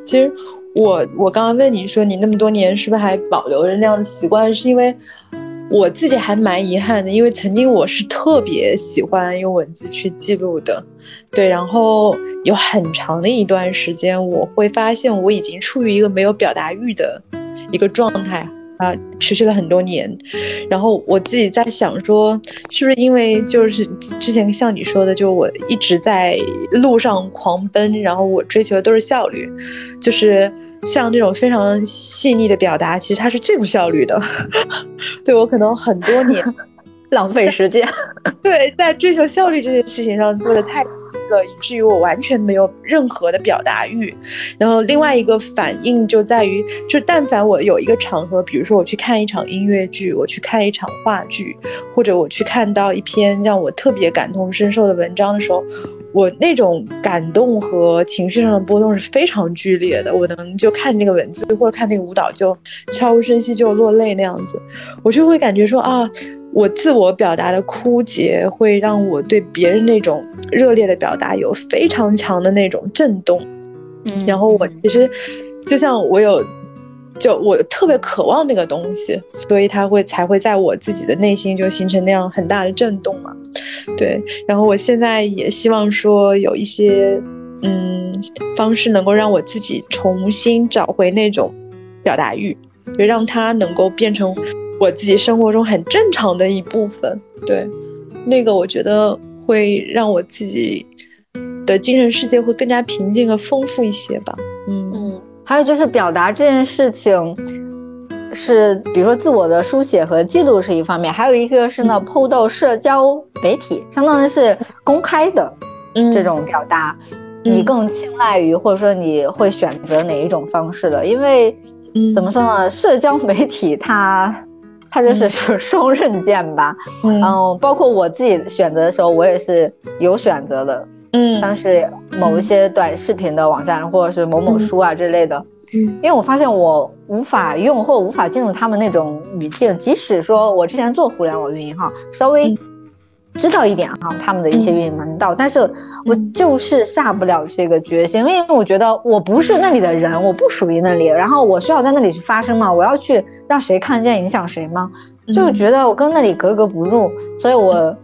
S2: 其实。我我刚刚问你说你那么多年是不是还保留着那样的习惯？是因为我自己还蛮遗憾的，因为曾经我是特别喜欢用文字去记录的，对，然后有很长的一段时间，我会发现我已经处于一个没有表达欲的一个状态，它持续了很多年。然后我自己在想说，是不是因为就是之前像你说的，就我一直在路上狂奔，然后我追求的都是效率，就是像这种非常细腻的表达，其实它是最不效率的。对我可能很多年
S1: 浪费时间，
S2: 对，在追求效率这件事情上做的太。以至于我完全没有任何的表达欲，然后另外一个反应就在于，就但凡我有一个场合，比如说我去看一场音乐剧，我去看一场话剧，或者我去看到一篇让我特别感同身受的文章的时候，我那种感动和情绪上的波动是非常剧烈的。我能就看那个文字或者看那个舞蹈，就悄无声息就落泪那样子，我就会感觉说啊。我自我表达的枯竭，会让我对别人那种热烈的表达有非常强的那种震动。
S1: 嗯，
S2: 然后我其实就像我有，就我特别渴望那个东西，所以它会才会在我自己的内心就形成那样很大的震动嘛。对，然后我现在也希望说有一些嗯方式能够让我自己重新找回那种表达欲，就让它能够变成。我自己生活中很正常的一部分，对，那个我觉得会让我自己的精神世界会更加平静和丰富一些吧。
S1: 嗯嗯，还有就是表达这件事情，是比如说自我的书写和记录是一方面，还有一个是呢，PO 到社交媒体，相当于是公开的这种表达，你更青睐于或者说你会选择哪一种方式的？因为怎么说呢，社交媒体它。它就是是双刃剑吧，嗯，包括我自己选择的时候，我也是有选择的，嗯，像是某一些短视频的网站，或者是某某书啊之类的，嗯，因为我发现我无法用或无法进入他们那种语境，即使说我之前做互联网运营哈，稍微。知道一点哈，他们的一些运营门道，但是我就是下不了这个决心，因为我觉得我不是那里的人，我不属于那里，然后我需要在那里去发声吗？我要去让谁看见影响谁吗？就觉得我跟那里格格不入，所以我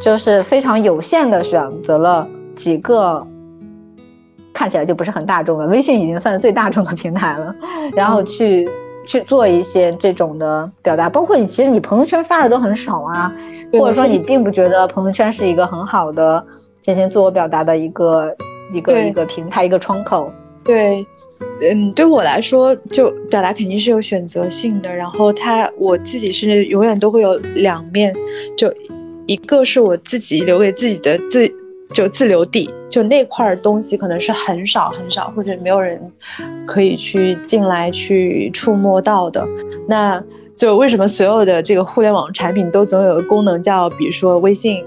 S1: 就是非常有限的选择了几个看起来就不是很大众的，微信已经算是最大众的平台了，然后去去做一些这种的表达，包括你其实你朋友圈发的都很少啊。或者说你并不觉得朋友圈是一个很好的进行自我表达的一个一个一个平台一个窗口？
S2: 对，嗯，对我来说，就表达肯定是有选择性的。然后他我自己是永远都会有两面，就一个是我自己留给自己的自就自留地，就那块东西可能是很少很少，或者没有人可以去进来去触摸到的。那就为什么所有的这个互联网产品都总有个功能叫，比如说微信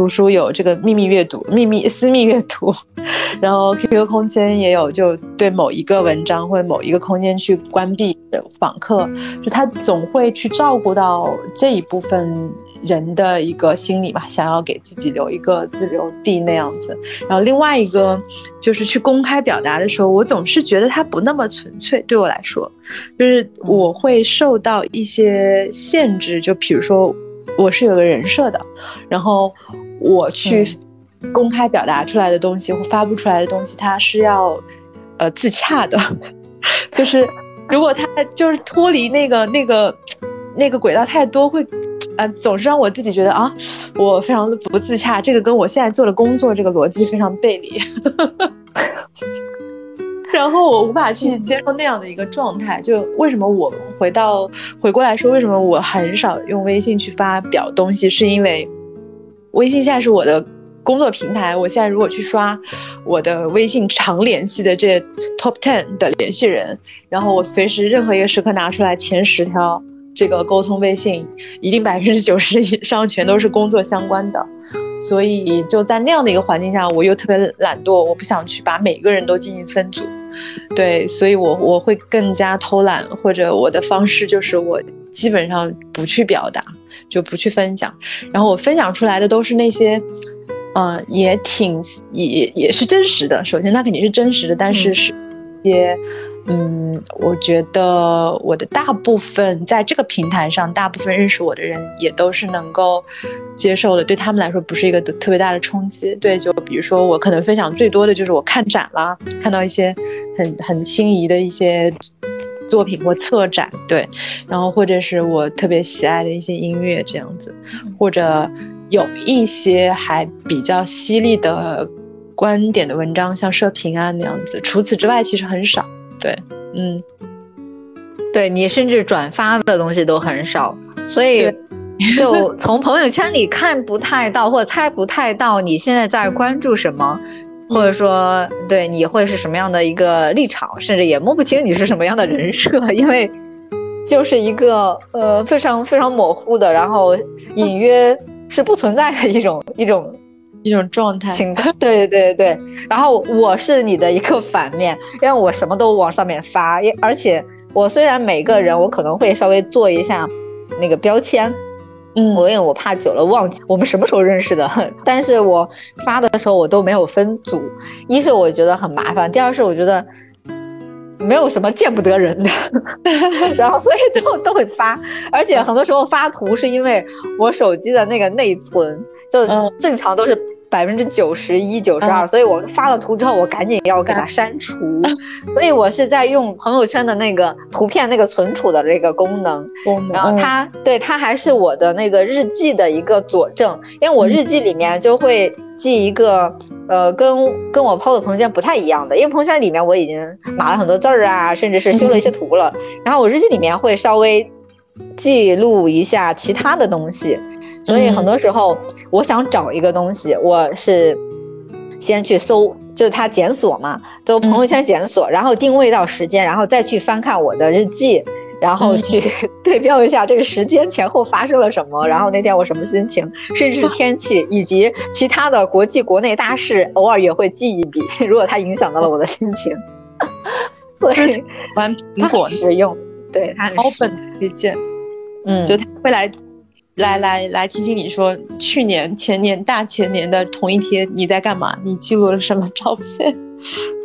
S2: 读书有这个秘密阅读、秘密 私密阅读，然后 QQ 空间也有，就对某一个文章或者某一个空间去关闭的访客，就他总会去照顾到这一部分。人的一个心理吧，想要给自己留一个自留地那样子。然后另外一个就是去公开表达的时候，我总是觉得它不那么纯粹。对我来说，就是我会受到一些限制。就比如说，我是有个人设的，然后我去公开表达出来的东西或发布出来的东西，它是要呃自洽的。就是如果它就是脱离那个那个那个轨道太多，会。呃，总是让我自己觉得啊，我非常的不自洽，这个跟我现在做的工作这个逻辑非常背离，然后我无法去接受那样的一个状态。就为什么我回到回过来说，为什么我很少用微信去发表东西，是因为微信现在是我的工作平台。我现在如果去刷我的微信常联系的这 top ten 的联系人，然后我随时任何一个时刻拿出来前十条。这个沟通微信，一定百分之九十以上全都是工作相关的，所以就在那样的一个环境下，我又特别懒惰，我不想去把每个人都进行分组，对，所以我我会更加偷懒，或者我的方式就是我基本上不去表达，就不去分享，然后我分享出来的都是那些，嗯，也挺也也是真实的，首先它肯定是真实的，但是是一些。嗯，我觉得我的大部分在这个平台上，大部分认识我的人也都是能够接受的，对他们来说不是一个特别大的冲击。对，就比如说我可能分享最多的就是我看展啦，看到一些很很心仪的一些作品或策展，对，然后或者是我特别喜爱的一些音乐这样子，或者有一些还比较犀利的观点的文章，像社评啊那样子。除此之外，其实很少。对，嗯，
S1: 对你甚至转发的东西都很少，所以就从朋友圈里看不太到，或者猜不太到你现在在关注什么。或者说，对你会是什么样的一个立场，甚至也摸不清你是什么样的人设，因为就是一个呃非常非常模糊的，然后隐约是不存在的一种一种
S2: 一种状态。
S1: 对对对对然后我是你的一个反面，因为我什么都往上面发，而且我虽然每个人我可能会稍微做一下那个标签。
S2: 嗯，
S1: 我因为我怕久了忘记我们什么时候认识的，但是我发的时候我都没有分组，一是我觉得很麻烦，第二是我觉得没有什么见不得人的，然后所以都都会发，而且很多时候发图是因为我手机的那个内存就正常都是。百分之九十一、九十二，所以我发了图之后，我赶紧要给它删除。所以我是在用朋友圈的那个图片那个存储的这个功能，然后它对它还是我的那个日记的一个佐证，因为我日记里面就会记一个呃跟跟我抛的朋友圈不太一样的，因为朋友圈里面我已经码了很多字儿啊，甚至是修了一些图了，然后我日记里面会稍微记录一下其他的东西。所以很多时候，我想找一个东西，我是先去搜，就是它检索嘛，就朋友圈检索，然后定位到时间，然后再去翻看我的日记，然后去 对标一下这个时间前后发生了什么，然后那天我什么心情，甚至是天气以及其他的国际国内大事，偶尔也会记一笔，如果它影响到了我的心情。所以
S2: 玩苹果
S1: 实用，对它
S2: 高本推荐，嗯，就它会来。来来来，提醒你说，去年、前年、大前年的同一天你在干嘛？你记录了什么照片？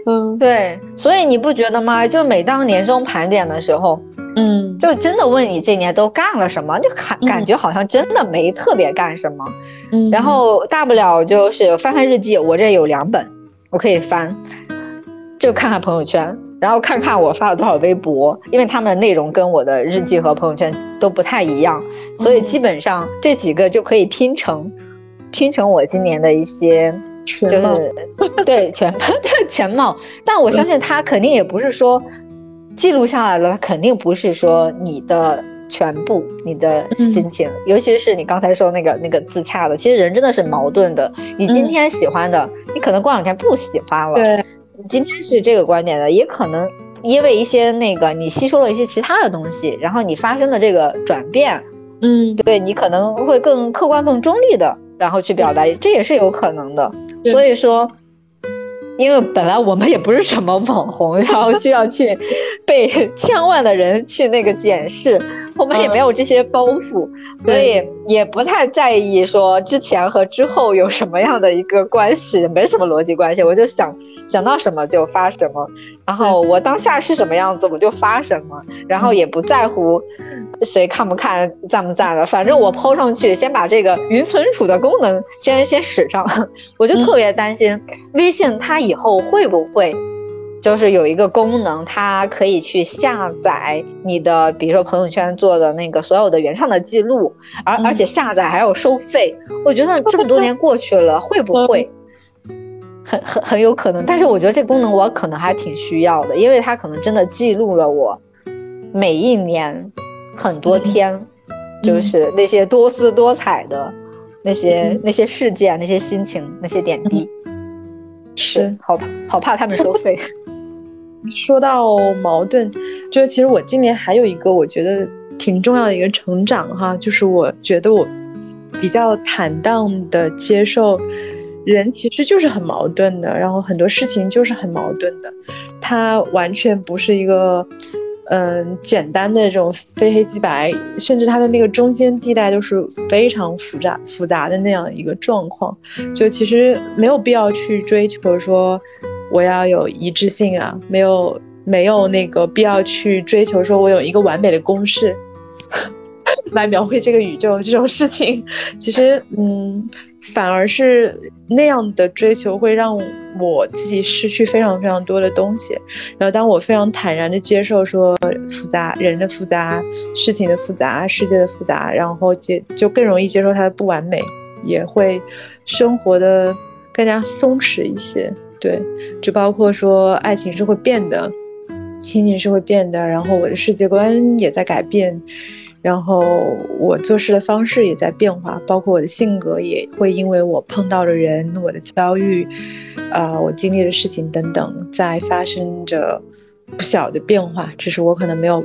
S1: 嗯，对，所以你不觉得吗？就每当年终盘点的时候，
S2: 嗯，
S1: 就真的问你这年都干了什么，就感感觉好像真的没特别干什么。嗯，然后大不了就是翻翻日记，我这有两本，我可以翻，就看看朋友圈。然后看看我发了多少微博，因为他们的内容跟我的日记和朋友圈都不太一样，所以基本上这几个就可以拼成，拼成我今年的一些，就是 对全对 全貌。但我相信他肯定也不是说记录下来了，肯定不是说你的全部，你的心情，尤其是你刚才说那个那个自洽的，其实人真的是矛盾的。你今天喜欢的，你可能过两天不喜欢了。
S2: 对。
S1: 今天是这个观点的，也可能因为一些那个你吸收了一些其他的东西，然后你发生了这个转变，
S2: 嗯，
S1: 对你可能会更客观、更中立的，然后去表达，这也是有可能的。所以说，因为本来我们也不是什么网红，然后需要去被 千万的人去那个检视。我们也没有这些包袱，所以也不太在意说之前和之后有什么样的一个关系，没什么逻辑关系。我就想想到什么就发什么，然后我当下是什么样子我就发什么，然后也不在乎谁看不看、赞不赞了。反正我抛上去，先把这个云存储的功能先先使上。我就特别担心微信它以后会不会。就是有一个功能，它可以去下载你的，比如说朋友圈做的那个所有的原创的记录，而而且下载还要收费。我觉得这么多年过去了，会不会很很很有可能？但是我觉得这功能我可能还挺需要的，因为它可能真的记录了我每一年很多天，就是那些多姿多彩的那些那些事件、那些心情、那些点滴。
S2: 是，
S1: 好怕好怕他们收费。
S2: 说到矛盾，就是其实我今年还有一个我觉得挺重要的一个成长哈，就是我觉得我比较坦荡的接受，人其实就是很矛盾的，然后很多事情就是很矛盾的，它完全不是一个嗯简单的这种非黑即白，甚至它的那个中间地带都是非常复杂复杂的那样一个状况，就其实没有必要去追求说。我要有一致性啊，没有没有那个必要去追求说我有一个完美的公式，来描绘这个宇宙这种事情，其实嗯，反而是那样的追求会让我自己失去非常非常多的东西。然后当我非常坦然的接受说复杂人的复杂、事情的复杂、世界的复杂，然后接就更容易接受它的不完美，也会生活的更加松弛一些。对，就包括说爱情是会变的。亲情是会变的，然后我的世界观也在改变，然后我做事的方式也在变化，包括我的性格也会因为我碰到的人、我的遭遇，啊，我经历的事情等等，在发生着不小的变化。只是我可能没有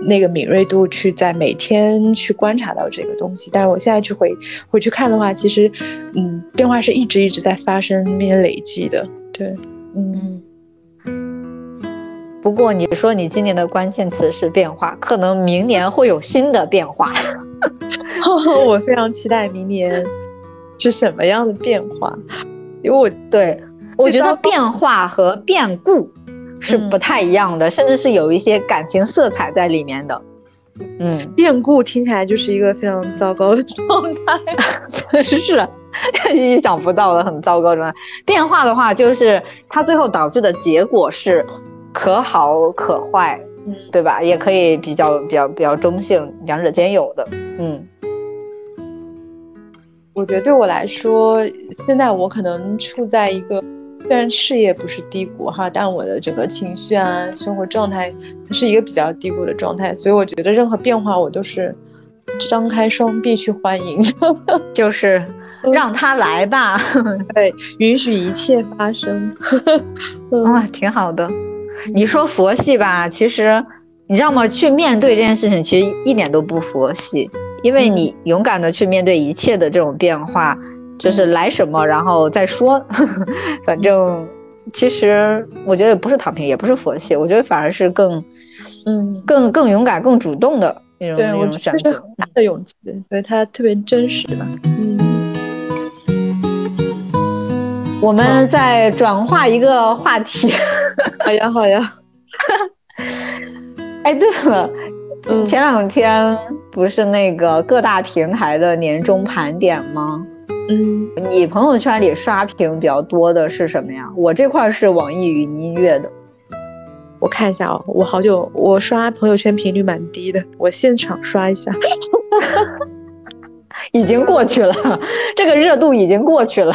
S2: 那个敏锐度去在每天去观察到这个东西，但是我现在去回回去看的话，其实，嗯，变化是一直一直在发生并且累积的。对，嗯。
S1: 不过你说你今年的关键词是变化，可能明年会有新的变化。
S2: 我非常期待明年是什么样的变化，因为我
S1: 对我觉得变化和变故是不太一样的，甚至是有一些感情色彩在里面的。嗯，
S2: 变故听起来就是一个非常糟糕的状态，
S1: 确 实是意想不到的很糟糕状态。变化的话，就是它最后导致的结果是。可好可坏，嗯，对吧？也可以比较比较比较中性，两者兼有的，嗯。
S2: 我觉得对我来说，现在我可能处在一个虽然事业不是低谷哈，但我的整个情绪啊、生活状态是一个比较低谷的状态，所以我觉得任何变化我都是张开双臂去欢迎，
S1: 就是让他来吧，
S2: 对，允许一切发生，
S1: 哇，挺好的。你说佛系吧，其实你知道吗？去面对这件事情，其实一点都不佛系，因为你勇敢的去面对一切的这种变化，就是来什么然后再说。反正其实我觉得不是躺平，也不是佛系，我觉得反而是更，嗯，更更勇敢、更主动的那种那种选择。
S2: 大的勇气，所以它特别真实吧。嗯。
S1: 我们再转化一个话题。
S2: 好呀，好呀。
S1: 哎，对了，前两天不是那个各大平台的年终盘点吗？
S2: 嗯，
S1: 你朋友圈里刷屏比较多的是什么呀？我这块是网易云音乐的。
S2: 我看一下哦，我好久我刷朋友圈频率蛮低的，我现场刷一下。
S1: 已经过去了，这个热度已经过去了。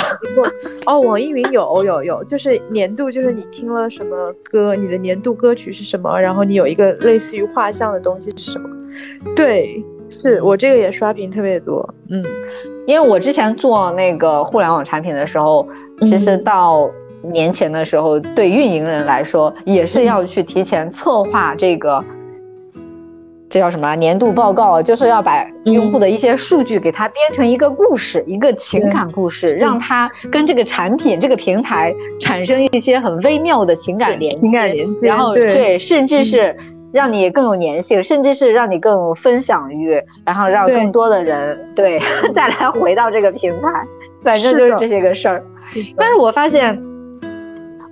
S2: 哦，网易云有有有，就是年度，就是你听了什么歌，你的年度歌曲是什么，然后你有一个类似于画像的东西是什么？对，是我这个也刷屏特别多。嗯，
S1: 因为我之前做那个互联网产品的时候，其实到年前的时候，对运营人来说也是要去提前策划这个。这叫什么年度报告？就是要把用户的一些数据给他编成一个故事，一个情感故事，让他跟这个产品、这个平台产生一些很微妙的情感连接。
S2: 情感连接。
S1: 然后对，甚至是让你更有粘性，甚至是让你更有分享欲，然后让更多的人对 再来回到这个平台。反正就是这些个事儿。但是我发现，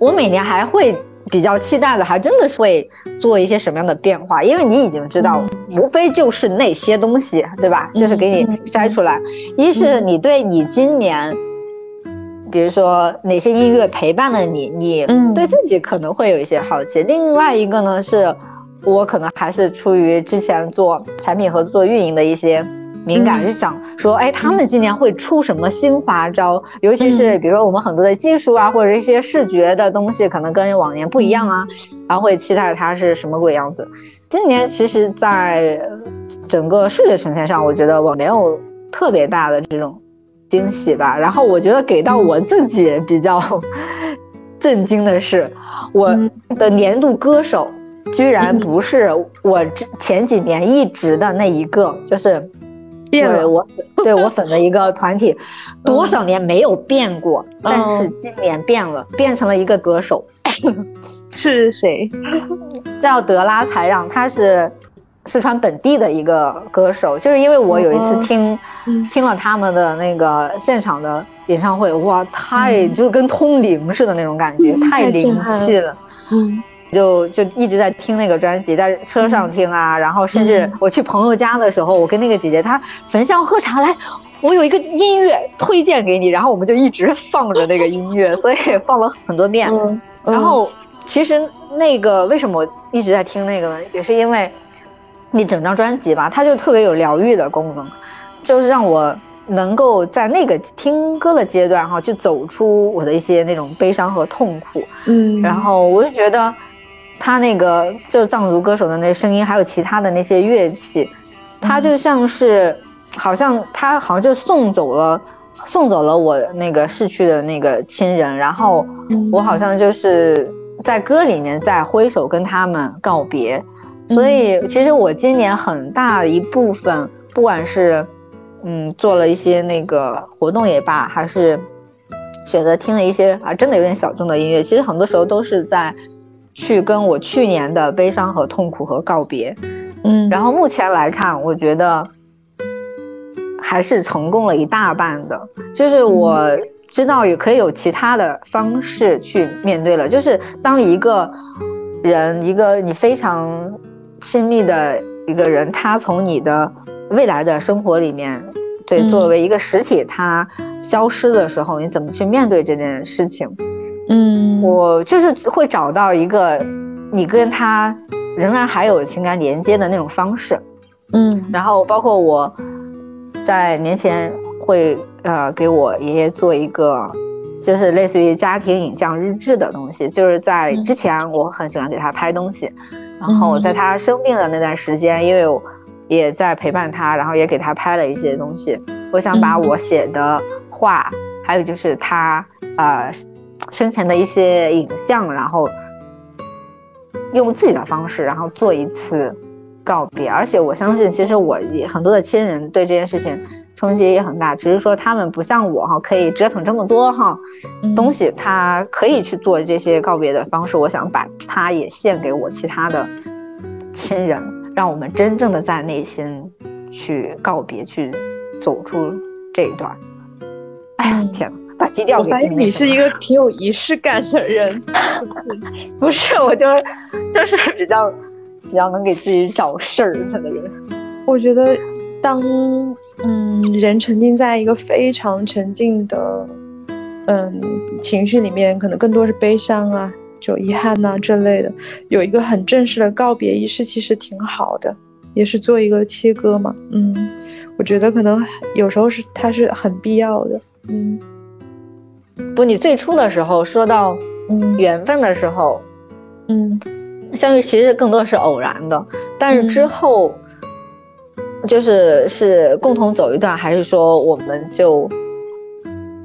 S1: 我每年还会。比较期待的，还真的是会做一些什么样的变化，因为你已经知道，无非就是那些东西，对吧？就是给你筛出来。一是你对你今年，比如说哪些音乐陪伴了你，你对自己可能会有一些好奇。另外一个呢，是我可能还是出于之前做产品和做运营的一些。敏感就想说，哎，他们今年会出什么新花招？尤其是比如说我们很多的技术啊，或者一些视觉的东西，可能跟往年不一样啊，然后会期待它是什么鬼样子。今年其实，在整个视觉呈现上，我觉得我没有特别大的这种惊喜吧。然后我觉得给到我自己比较 震惊的是，我的年度歌手居然不是我之前几年一直的那一个，就是。对我，对我粉的一个团体，多少年没有变过，但是今年变了，变成了一个歌手，
S2: 是谁？
S1: 叫德拉才让，他是四川本地的一个歌手，就是因为我有一次听，听了他们的那个现场的演唱会，哇，太就跟通灵似的那种感觉，太灵气了，嗯。就就一直在听那个专辑，在车上听啊，然后甚至我去朋友家的时候，我跟那个姐姐她焚香喝茶来，我有一个音乐推荐给你，然后我们就一直放着那个音乐，所以放了很多遍。然后其实那个为什么我一直在听那个呢？也是因为那整张专辑吧，它就特别有疗愈的功能，就是让我。能够在那个听歌的阶段哈，去走出我的一些那种悲伤和痛苦，
S2: 嗯，
S1: 然后我就觉得，他那个就是藏族歌手的那声音，还有其他的那些乐器，他就像是，好像他好像就送走了，送走了我那个逝去的那个亲人，然后我好像就是在歌里面在挥手跟他们告别，所以其实我今年很大一部分，不管是。嗯，做了一些那个活动也罢，还是选择听了一些啊，真的有点小众的音乐。其实很多时候都是在去跟我去年的悲伤和痛苦和告别。
S2: 嗯，
S1: 然后目前来看，我觉得还是成功了一大半的。就是我知道也可以有其他的方式去面对了。就是当一个人，一个你非常亲密的一个人，他从你的。未来的生活里面，对，作为一个实体，它消失的时候，你怎么去面对这件事情？
S2: 嗯，
S1: 我就是会找到一个你跟他仍然还有情感连接的那种方式。
S2: 嗯，
S1: 然后包括我在年前会呃给我爷爷做一个，就是类似于家庭影像日志的东西，就是在之前我很喜欢给他拍东西，然后在他生病的那段时间，因为。也在陪伴他，然后也给他拍了一些东西。我想把我写的话，还有就是他呃生前的一些影像，然后用自己的方式，然后做一次告别。而且我相信，其实我也很多的亲人对这件事情冲击也很大，只是说他们不像我哈，可以折腾这么多哈东西，他可以去做这些告别的方式。我想把它也献给我其他的亲人。让我们真正的在内心去告别，去走出这一段。哎呀，天呐，把基调给
S2: 我发现你是一个挺有仪式感的人。
S1: 不是，我就是就是比较比较能给自己找事儿的人。
S2: 我觉得，当嗯人沉浸在一个非常沉静的嗯情绪里面，可能更多是悲伤啊。就遗憾呐这类的，有一个很正式的告别仪式，其实挺好的，也是做一个切割嘛。嗯，我觉得可能有时候是它是很必要的。嗯，
S1: 不，你最初的时候说到
S2: 嗯。
S1: 缘分的时候，
S2: 嗯，
S1: 相遇其实更多是偶然的，但是之后就是是共同走一段，还是说我们就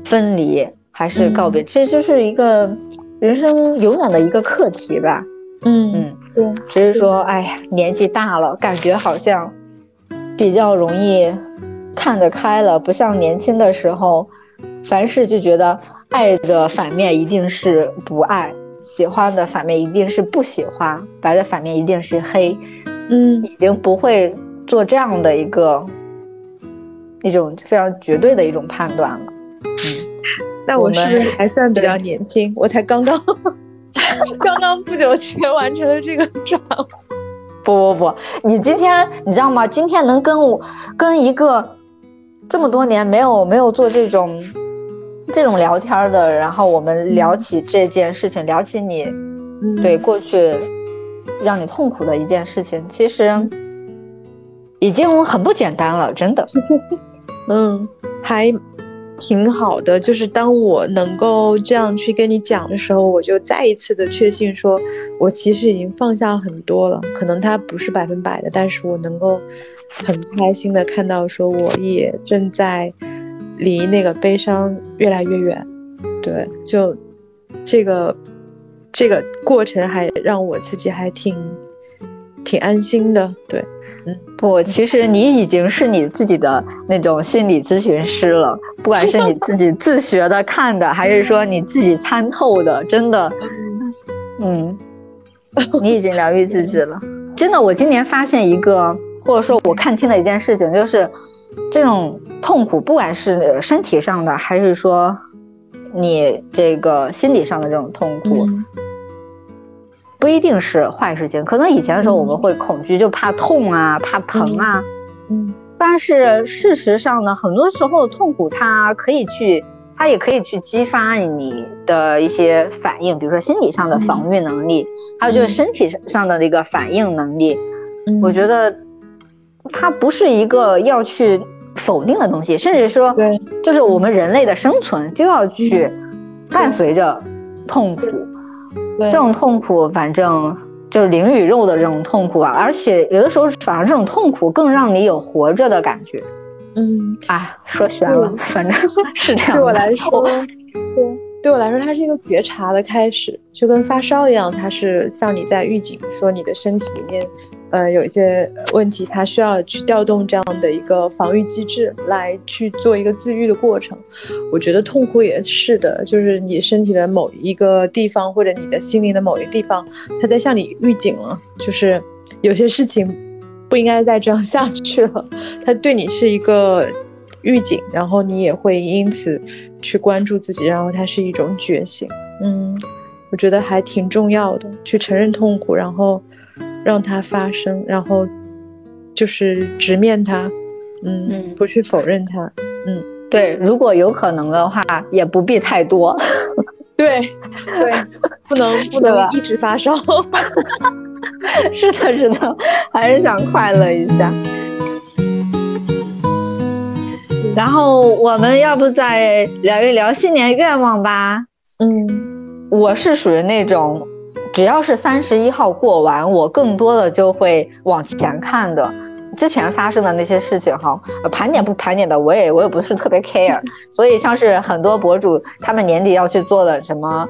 S1: 分离，还是告别？其实就是一个。人生永远的一个课题吧，
S2: 嗯嗯，对，
S1: 只是说，哎呀，年纪大了，感觉好像比较容易看得开了，不像年轻的时候，凡事就觉得爱的反面一定是不爱，喜欢的反面一定是不喜欢，白的反面一定是黑，
S2: 嗯，
S1: 已经不会做这样的一个一种非常绝对的一种判断了，嗯。
S2: 那我是还算比较年轻？我才刚刚刚刚不久前完成了这个转化。
S1: 不不不，你今天你知道吗？今天能跟我跟一个这么多年没有没有做这种这种聊天的，然后我们聊起这件事情，聊起你对过去让你痛苦的一件事情，其实已经很不简单了，真的。
S2: 嗯，还。挺好的，就是当我能够这样去跟你讲的时候，我就再一次的确信，说我其实已经放下很多了。可能它不是百分百的，但是我能够很开心的看到，说我也正在离那个悲伤越来越远。对，就这个这个过程还让我自己还挺挺安心的。对。
S1: 嗯不，其实你已经是你自己的那种心理咨询师了，不管是你自己自学的 看的，还是说你自己参透的，真的，嗯，你已经疗愈自己了。真的，我今年发现一个，或者说我看清了一件事情，就是这种痛苦，不管是身体上的，还是说你这个心理上的这种痛苦，不一定是坏事情。可能以前的时候我们会恐惧，就怕痛啊，怕疼啊。
S2: 嗯。
S1: 但是事实上呢，很多时候痛苦它可以去，它也可以去激发你的一些反应，比如说心理上的防御能力，还有就是身体上的那个反应能力。
S2: 嗯。
S1: 我觉得它不是一个要去否定的东西，甚至说，
S2: 对，
S1: 就是我们人类的生存就要去伴随着痛苦。这种痛苦，反正就是灵与肉的这种痛苦啊，而且有的时候反而这种痛苦更让你有活着的感觉。
S2: 嗯，
S1: 啊，说悬了，反正 是这样。
S2: 对我来说，对。对我来说，它是一个觉察的开始，就跟发烧一样，它是像你在预警，说你的身体里面，呃，有一些问题，它需要去调动这样的一个防御机制来去做一个自愈的过程。我觉得痛苦也是的，就是你身体的某一个地方，或者你的心灵的某一个地方，它在向你预警了，就是有些事情不应该再这样 下去了，它对你是一个。预警，然后你也会因此去关注自己，然后它是一种觉醒。嗯，我觉得还挺重要的，去承认痛苦，然后让它发生，然后就是直面它。嗯，不去否认它。嗯，
S1: 对，如果有可能的话，也不必太多。
S2: 对，对，不能不能一直发烧。
S1: 是的，是的，还是想快乐一下。然后我们要不再聊一聊新年愿望吧？
S2: 嗯，
S1: 我是属于那种，只要是三十一号过完，我更多的就会往前看的。之前发生的那些事情哈，盘点不盘点的，我也我也不是特别 care。所以像是很多博主他们年底要去做的什么。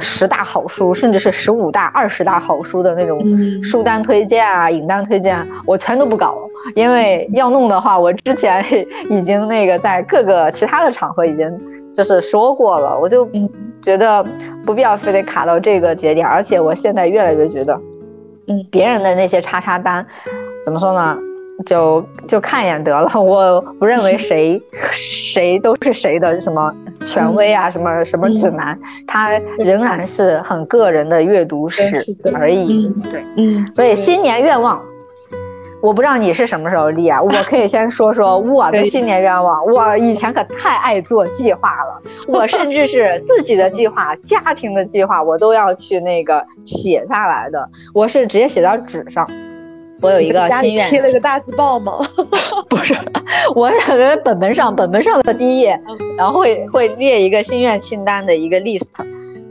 S1: 十大好书，甚至是十五大、二十大好书的那种书单推荐啊、影单推荐，我全都不搞，因为要弄的话，我之前 已经那个在各个其他的场合已经就是说过了，我就觉得不必要非得卡到这个节点，而且我现在越来越觉得，
S2: 嗯，
S1: 别人的那些叉叉单，怎么说呢？就就看一眼得了，我不认为谁 谁都是谁的什么权威啊，什么什么指南，它仍然是很个人的阅读史而已。对，
S2: 嗯，
S1: 所以新年愿望，我不知道你是什么时候立啊？我可以先说说 我的新年愿望。我以前可太爱做计划了，我甚至是自己的计划、家庭的计划，我都要去那个写下来的。我是直接写到纸上。我有一个心愿，
S2: 贴了个大字报吗？
S1: 不是，我在本本上，本本上的第一页，然后会会列一个心愿清单的一个 list。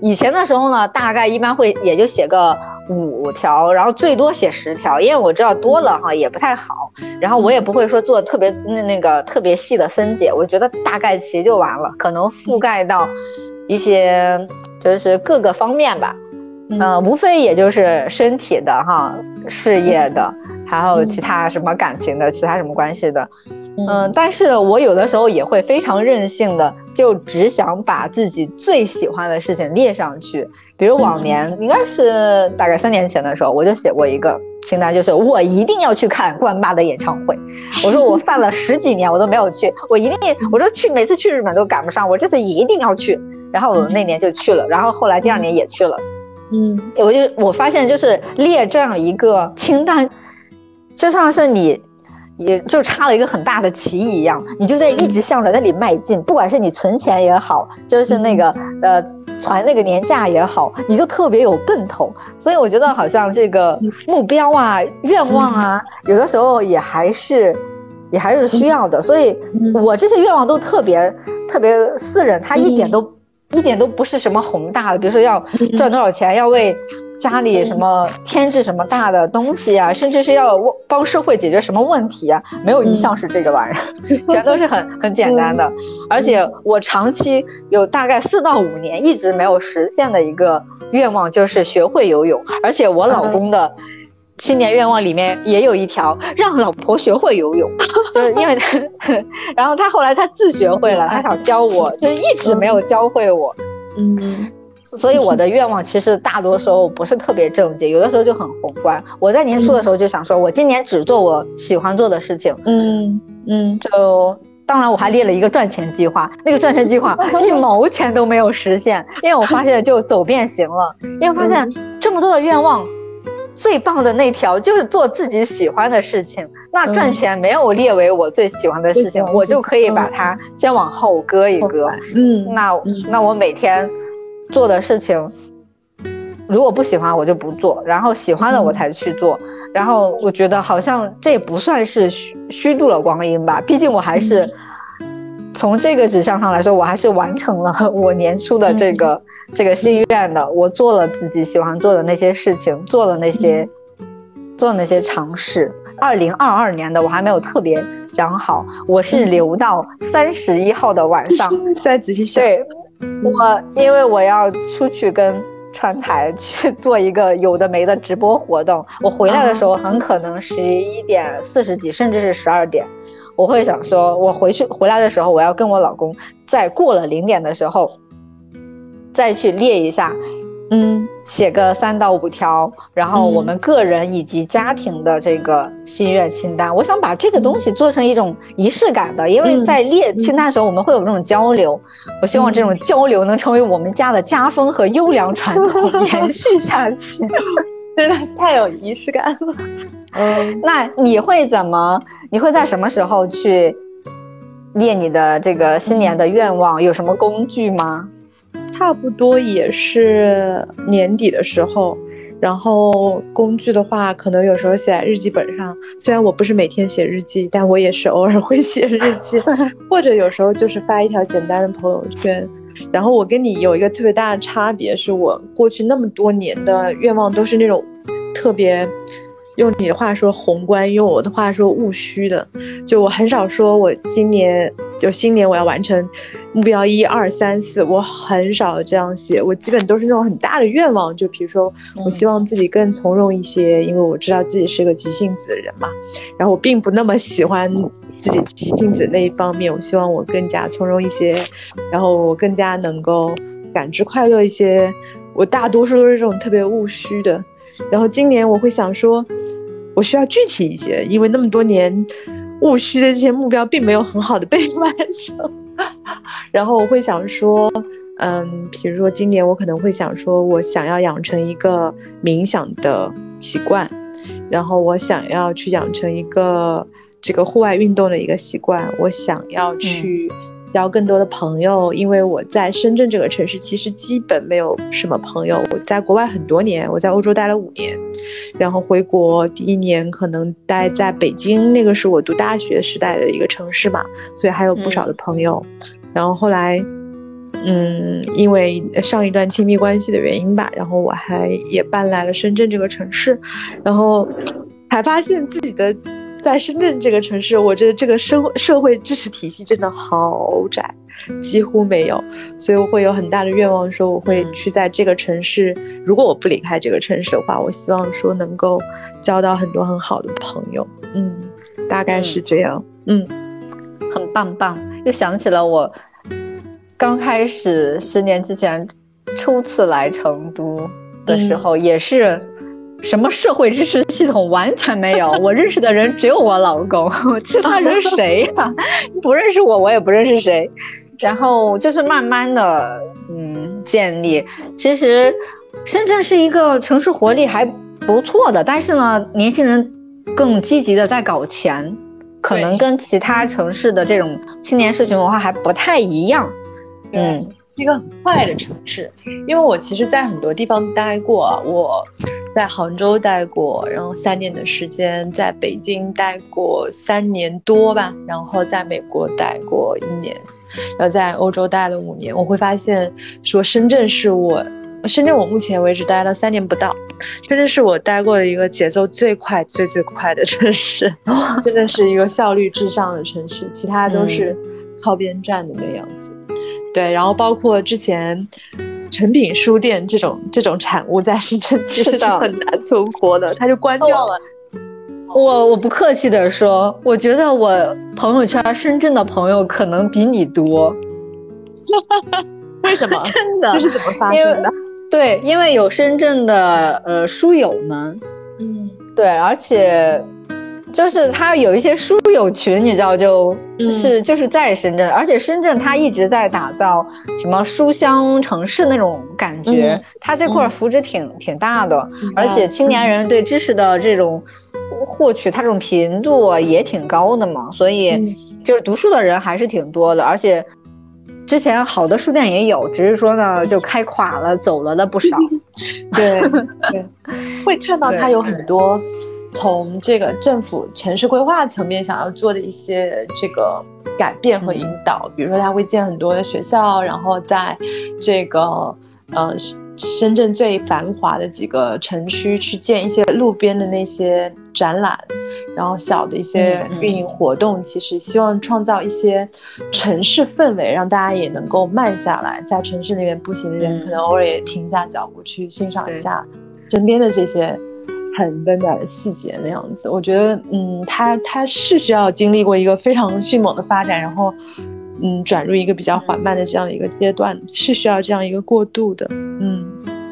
S1: 以前的时候呢，大概一般会也就写个五条，然后最多写十条，因为我知道多了哈也不太好。然后我也不会说做特别那那个特别细的分解，我觉得大概齐就完了，可能覆盖到一些就是各个方面吧。嗯，无非也就是身体的哈，事业的，还有其他什么感情的，其他什么关系的，嗯，但是我有的时候也会非常任性的，就只想把自己最喜欢的事情列上去。比如往年应该是大概三年前的时候，我就写过一个清单，就是我一定要去看关八的演唱会。我说我犯了十几年我都没有去，我一定，我说去每次去日本都赶不上，我这次一定要去。然后我那年就去了，然后后来第二年也去了。
S2: 嗯，
S1: 我就我发现就是列这样一个清单，就像是你，也就插了一个很大的旗一样，你就在一直向着那里迈进。不管是你存钱也好，就是那个呃攒那个年假也好，你就特别有奔头。所以我觉得好像这个目标啊、愿望啊，有的时候也还是也还是需要的。所以我这些愿望都特别特别私人，他一点都。一点都不是什么宏大的，比如说要赚多少钱，要为家里什么添置什么大的东西啊，甚至是要帮社会解决什么问题啊，没有一项是这个玩意儿，全都是很很简单的。而且我长期有大概四到五年一直没有实现的一个愿望，就是学会游泳。而且我老公的。新年愿望里面也有一条，让老婆学会游泳，就是因为他，然后他后来他自学会了，他想教我，就是一直没有教会我，
S2: 嗯，
S1: 所以我的愿望其实大多时候不是特别正经，有的时候就很宏观。我在年初的时候就想说，我今年只做我喜欢做的事情，
S2: 嗯嗯，
S1: 就当然我还列了一个赚钱计划，那个赚钱计划 一毛钱都没有实现，因为我发现就走变形了，因为发现这么多的愿望。最棒的那条就是做自己喜欢的事情，那赚钱没有列为我最喜欢的事情，我就可以把它先往后搁一搁。嗯，那那我每天做的事情，如果不喜欢我就不做，然后喜欢了我才去做。然后我觉得好像这也不算是虚虚度了光阴吧，毕竟我还是。从这个指向上来说，我还是完成了 我年初的这个这个心愿的。我做了自己喜欢做的那些事情，做了那些做了那些尝试。二零二二年的我还没有特别想好，我是留到三十一号的晚上
S2: 再仔细想。
S1: 对，我因为我要出去跟川台去 做一个有的没的直播活动，我回来的时候很可能十一点四十几，甚至是十二点。我会想说，我回去回来的时候，我要跟我老公在过了零点的时候，再去列一下，嗯，写个三到五条，然后我们个人以及家庭的这个心愿清单。我想把这个东西做成一种仪式感的，因为在列清单的时候，我们会有这种交流。我希望这种交流能成为我们家的家风和优良传统，延续下去。
S2: 真的太有仪式感了。
S1: 嗯，那你会怎么？你会在什么时候去列你的这个新年的愿望？有什么工具吗？
S2: 差不多也是年底的时候。然后工具的话，可能有时候写在日记本上。虽然我不是每天写日记，但我也是偶尔会写日记，或者有时候就是发一条简单的朋友圈。然后我跟你有一个特别大的差别，是我过去那么多年的愿望都是那种特别。用你的话说宏观，用我的话说务虚的，就我很少说，我今年就新年我要完成目标一二三四，我很少这样写，我基本都是那种很大的愿望，就比如说我希望自己更从容一些，因为我知道自己是个急性子的人嘛，然后我并不那么喜欢自己急性子那一方面，我希望我更加从容一些，然后我更加能够感知快乐一些，我大多数都是这种特别务虚的。然后今年我会想说，我需要具体一些，因为那么多年务虚的这些目标并没有很好的被完成。然后我会想说，嗯，比如说今年我可能会想说，我想要养成一个冥想的习惯，然后我想要去养成一个这个户外运动的一个习惯，我想要去。交更多的朋友，因为我在深圳这个城市其实基本没有什么朋友。我在国外很多年，我在欧洲待了五年，然后回国第一年可能待在北京，那个是我读大学时代的一个城市嘛，所以还有不少的朋友。然后后来，嗯，因为上一段亲密关系的原因吧，然后我还也搬来了深圳这个城市，然后才发现自己的。在深圳这个城市，我觉得这个社社会支持体系真的好窄，几乎没有，所以我会有很大的愿望，说我会去在这个城市。如果我不离开这个城市的话，我希望说能够交到很多很好的朋友。嗯，大概是这样。嗯，
S1: 很棒棒。又想起了我刚开始十年之前初次来成都的时候，也是。什么社会支持系统完全没有，我认识的人只有我老公，其他人谁呀？不认识我，我也不认识谁。然后就是慢慢的，嗯，建立。其实深圳是一个城市活力还不错的，但是呢，年轻人更积极的在搞钱，可能跟其他城市的这种青年社群文化还不太一样。
S2: 嗯，一个很快的城市，因为我其实，在很多地方待过，我。在杭州待过，然后三年的时间，在北京待过三年多吧，然后在美国待过一年，然后在欧洲待了五年。我会发现，说深圳是我，深圳我目前为止待了三年不到，深圳是我待过的一个节奏最快、最最快的城市，真的是一个效率至上的城市，其他都是靠边站的那样子。对，然后包括之前。成品书店这种这种产物在深圳其实是很难存活的，它就关掉了。
S1: 我我不客气的说，我觉得我朋友圈深圳的朋友可能比你多。
S2: 为什么？
S1: 真的？
S2: 这是怎么发生的？
S1: 对，因为有深圳的呃书友们，嗯，对，而且就是他有一些书友群，你知道，就是就是在深圳，而且深圳他一直在打造什么书香城市那种感觉，他这块扶持挺挺大的，而且青年人对知识的这种获取，它这种频度也挺高的嘛，所以就是读书的人还是挺多的，而且之前好的书店也有，只是说呢就开垮了，走了的不少。
S2: 对对，会看到 它有很多。从这个政府城市规划层面想要做的一些这个改变和引导，比如说他会建很多的学校，然后在这个呃深圳最繁华的几个城区去建一些路边的那些展览，然后小的一些运营活动，其实希望创造一些城市氛围，让大家也能够慢下来，在城市里面步行的人可能偶尔也停下脚步去欣赏一下身边的这些。很温暖的细节那样子，我觉得，嗯，他他是需要经历过一个非常迅猛的发展，然后，嗯，转入一个比较缓慢的这样一个阶段，是需要这样一个过渡的。嗯，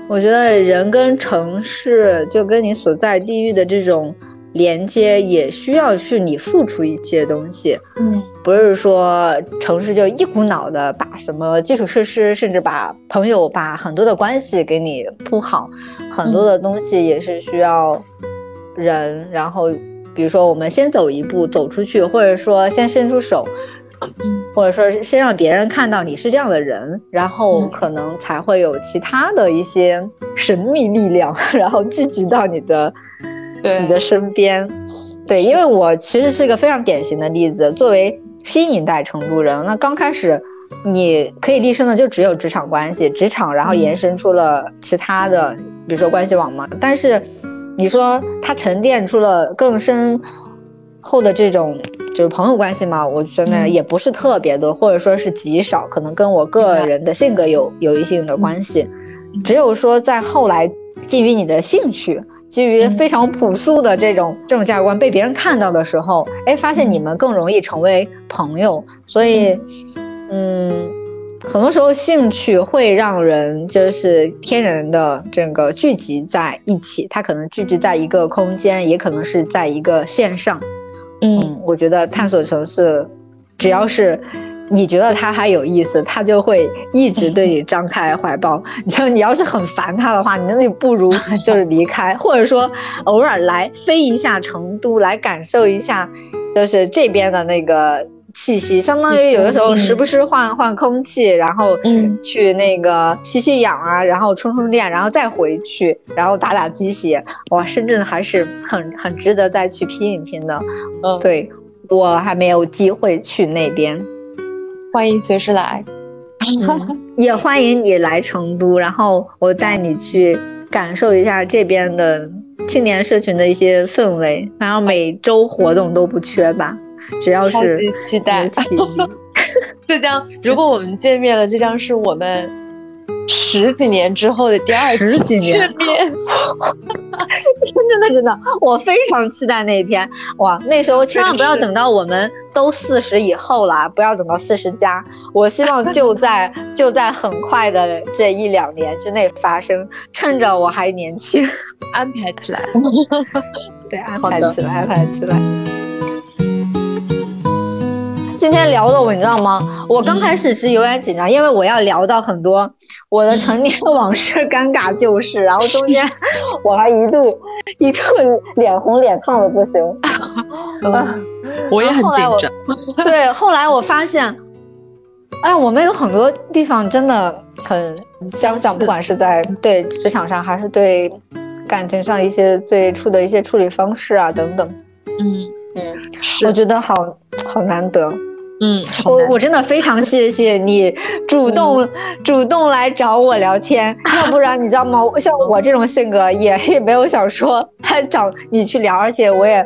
S1: 我觉得人跟城市，就跟你所在地域的这种。连接也需要去你付出一些东西，
S2: 嗯，
S1: 不是说城市就一股脑的把什么基础设施，甚至把朋友、把很多的关系给你铺好，很多的东西也是需要人。然后，比如说我们先走一步，走出去，或者说先伸出手，或者说先让别人看到你是这样的人，然后可能才会有其他的一些神秘力量，然后聚集到你的。你的身边，对，因为我其实是一个非常典型的例子。作为新一代成都人，那刚开始你可以立身的就只有职场关系，职场然后延伸出了其他的，比如说关系网嘛。但是你说它沉淀出了更深厚的这种就是朋友关系嘛？我觉得也不是特别多，或者说是极少，可能跟我个人的性格有有一定的关系。只有说在后来基于你的兴趣。基于非常朴素的这种这种价值观被别人看到的时候，哎，发现你们更容易成为朋友。所以，嗯，很多时候兴趣会让人就是天然的这个聚集在一起，它可能聚集在一个空间，也可能是在一个线上。嗯，我觉得探索城市，只要是。你觉得他还有意思，他就会一直对你张开怀抱。你 说你要是很烦他的话，你那你不如 就是离开，或者说偶尔来飞一下成都，来感受一下，就是这边的那个气息。相当于有的时候时不时换换空气，然后去那个吸吸氧啊，然后充充电，然后再回去，然后打打鸡血。哇，深圳还是很很值得再去拼一拼的。嗯，对我还没有机会去那边。
S2: 欢迎随时来，
S1: 也欢迎你来成都，然后我带你去感受一下这边的青年社群的一些氛围，然后每周活动都不缺吧，只要是
S2: 期待。这张如果我们见面了，这张是我们。十几年之后的第二
S1: 十几年，真的真的，我非常期待那一天哇！那时候千万不要等到我们都四十以后了，不要等到四十加，我希望就在就在很快的这一两年之内发生，趁着我还年轻，
S2: 安排起来，
S1: 对，安排起来，安排起来。今天聊的我你知道吗？我刚开始是有点紧张，因为我要聊到很多我的成年往事、尴尬旧事，然后中间 我还一度一度脸红脸烫的不行。
S2: 我也很紧张。
S1: 对，后来我发现，哎，我们有很多地方真的很相像，不管是在对职场上，还是对感情上一些最初的一些处理方式啊等等。
S2: 嗯
S1: 嗯，我觉得好好难得。
S2: 嗯，
S1: 我我真的非常谢谢你主动主动来找我聊天，要不然你知道吗？像我这种性格也也没有想说找你去聊，而且我也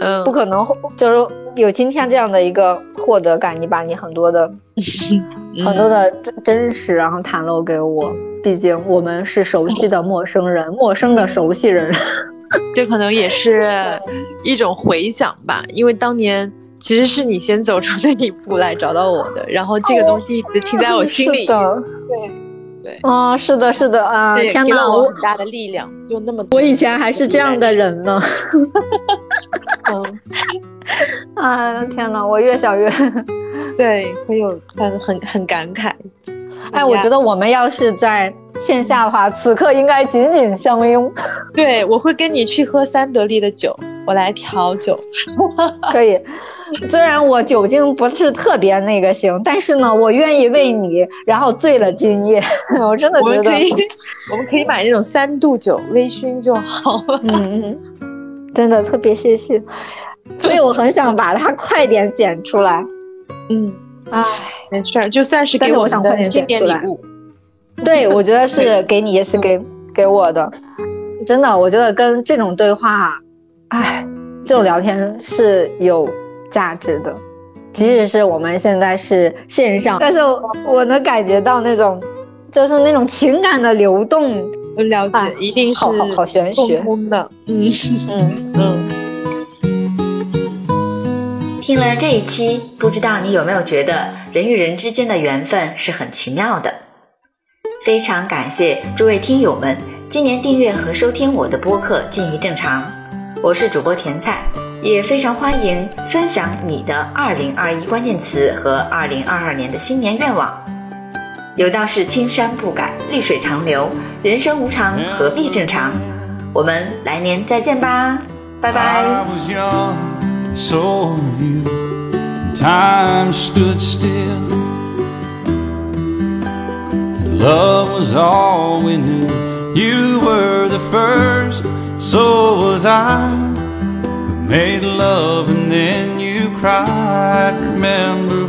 S1: 嗯不可能就是有今天这样的一个获得感。你把你很多的 很多的真真实，然后袒露给我，毕竟我们是熟悉的陌生人，陌生的熟悉人，
S2: 这可能也是一种回想吧，因为当年。其实是你先走出那一步来找到我的，然后这个东西一直停在我心里。对对，
S1: 啊，是的，是的啊！天
S2: 哪，我很大的力量，就那么。
S1: 我以前还是这样的人呢。
S2: 嗯，
S1: 啊天哪，我越想越，
S2: 对，很有很很很感慨。
S1: 哎，我觉得我们要是在线下的话，此刻应该紧紧相拥。
S2: 对，我会跟你去喝三得利的酒，我来调酒。
S1: 可以，虽然我酒精不是特别那个行，但是呢，我愿意为你然后醉了今夜。我真的觉得，
S2: 我们可以，我们可以买那种三度酒，微醺就好了。
S1: 嗯嗯，真的特别谢谢，所以我很想把它快点剪出来。
S2: 嗯，
S1: 唉。
S2: 没事儿，就算是给
S1: 我想
S2: 的经典礼物。
S1: 对，我觉得是给你，也是给给我的。真的，我觉得跟这种对话，哎，这种聊天是有价值的。即使是我们现在是线上，但是我能感觉到那种，就是那种情感的流动。
S2: 了解，一定是
S1: 好好好玄学
S2: 的。嗯嗯嗯。
S3: 听了这一期，不知道你有没有觉得人与人之间的缘分是很奇妙的？非常感谢诸位听友们今年订阅和收听我的播客《静怡正常》，我是主播甜菜，也非常欢迎分享你的二零二一关键词和二零二二年的新年愿望。有道是青山不改，绿水长流，人生无常，何必正常？我们来年再见吧，拜拜。so you. Time stood still. Love was all we knew. You were the first, so was I. We made love and then you cried. Remember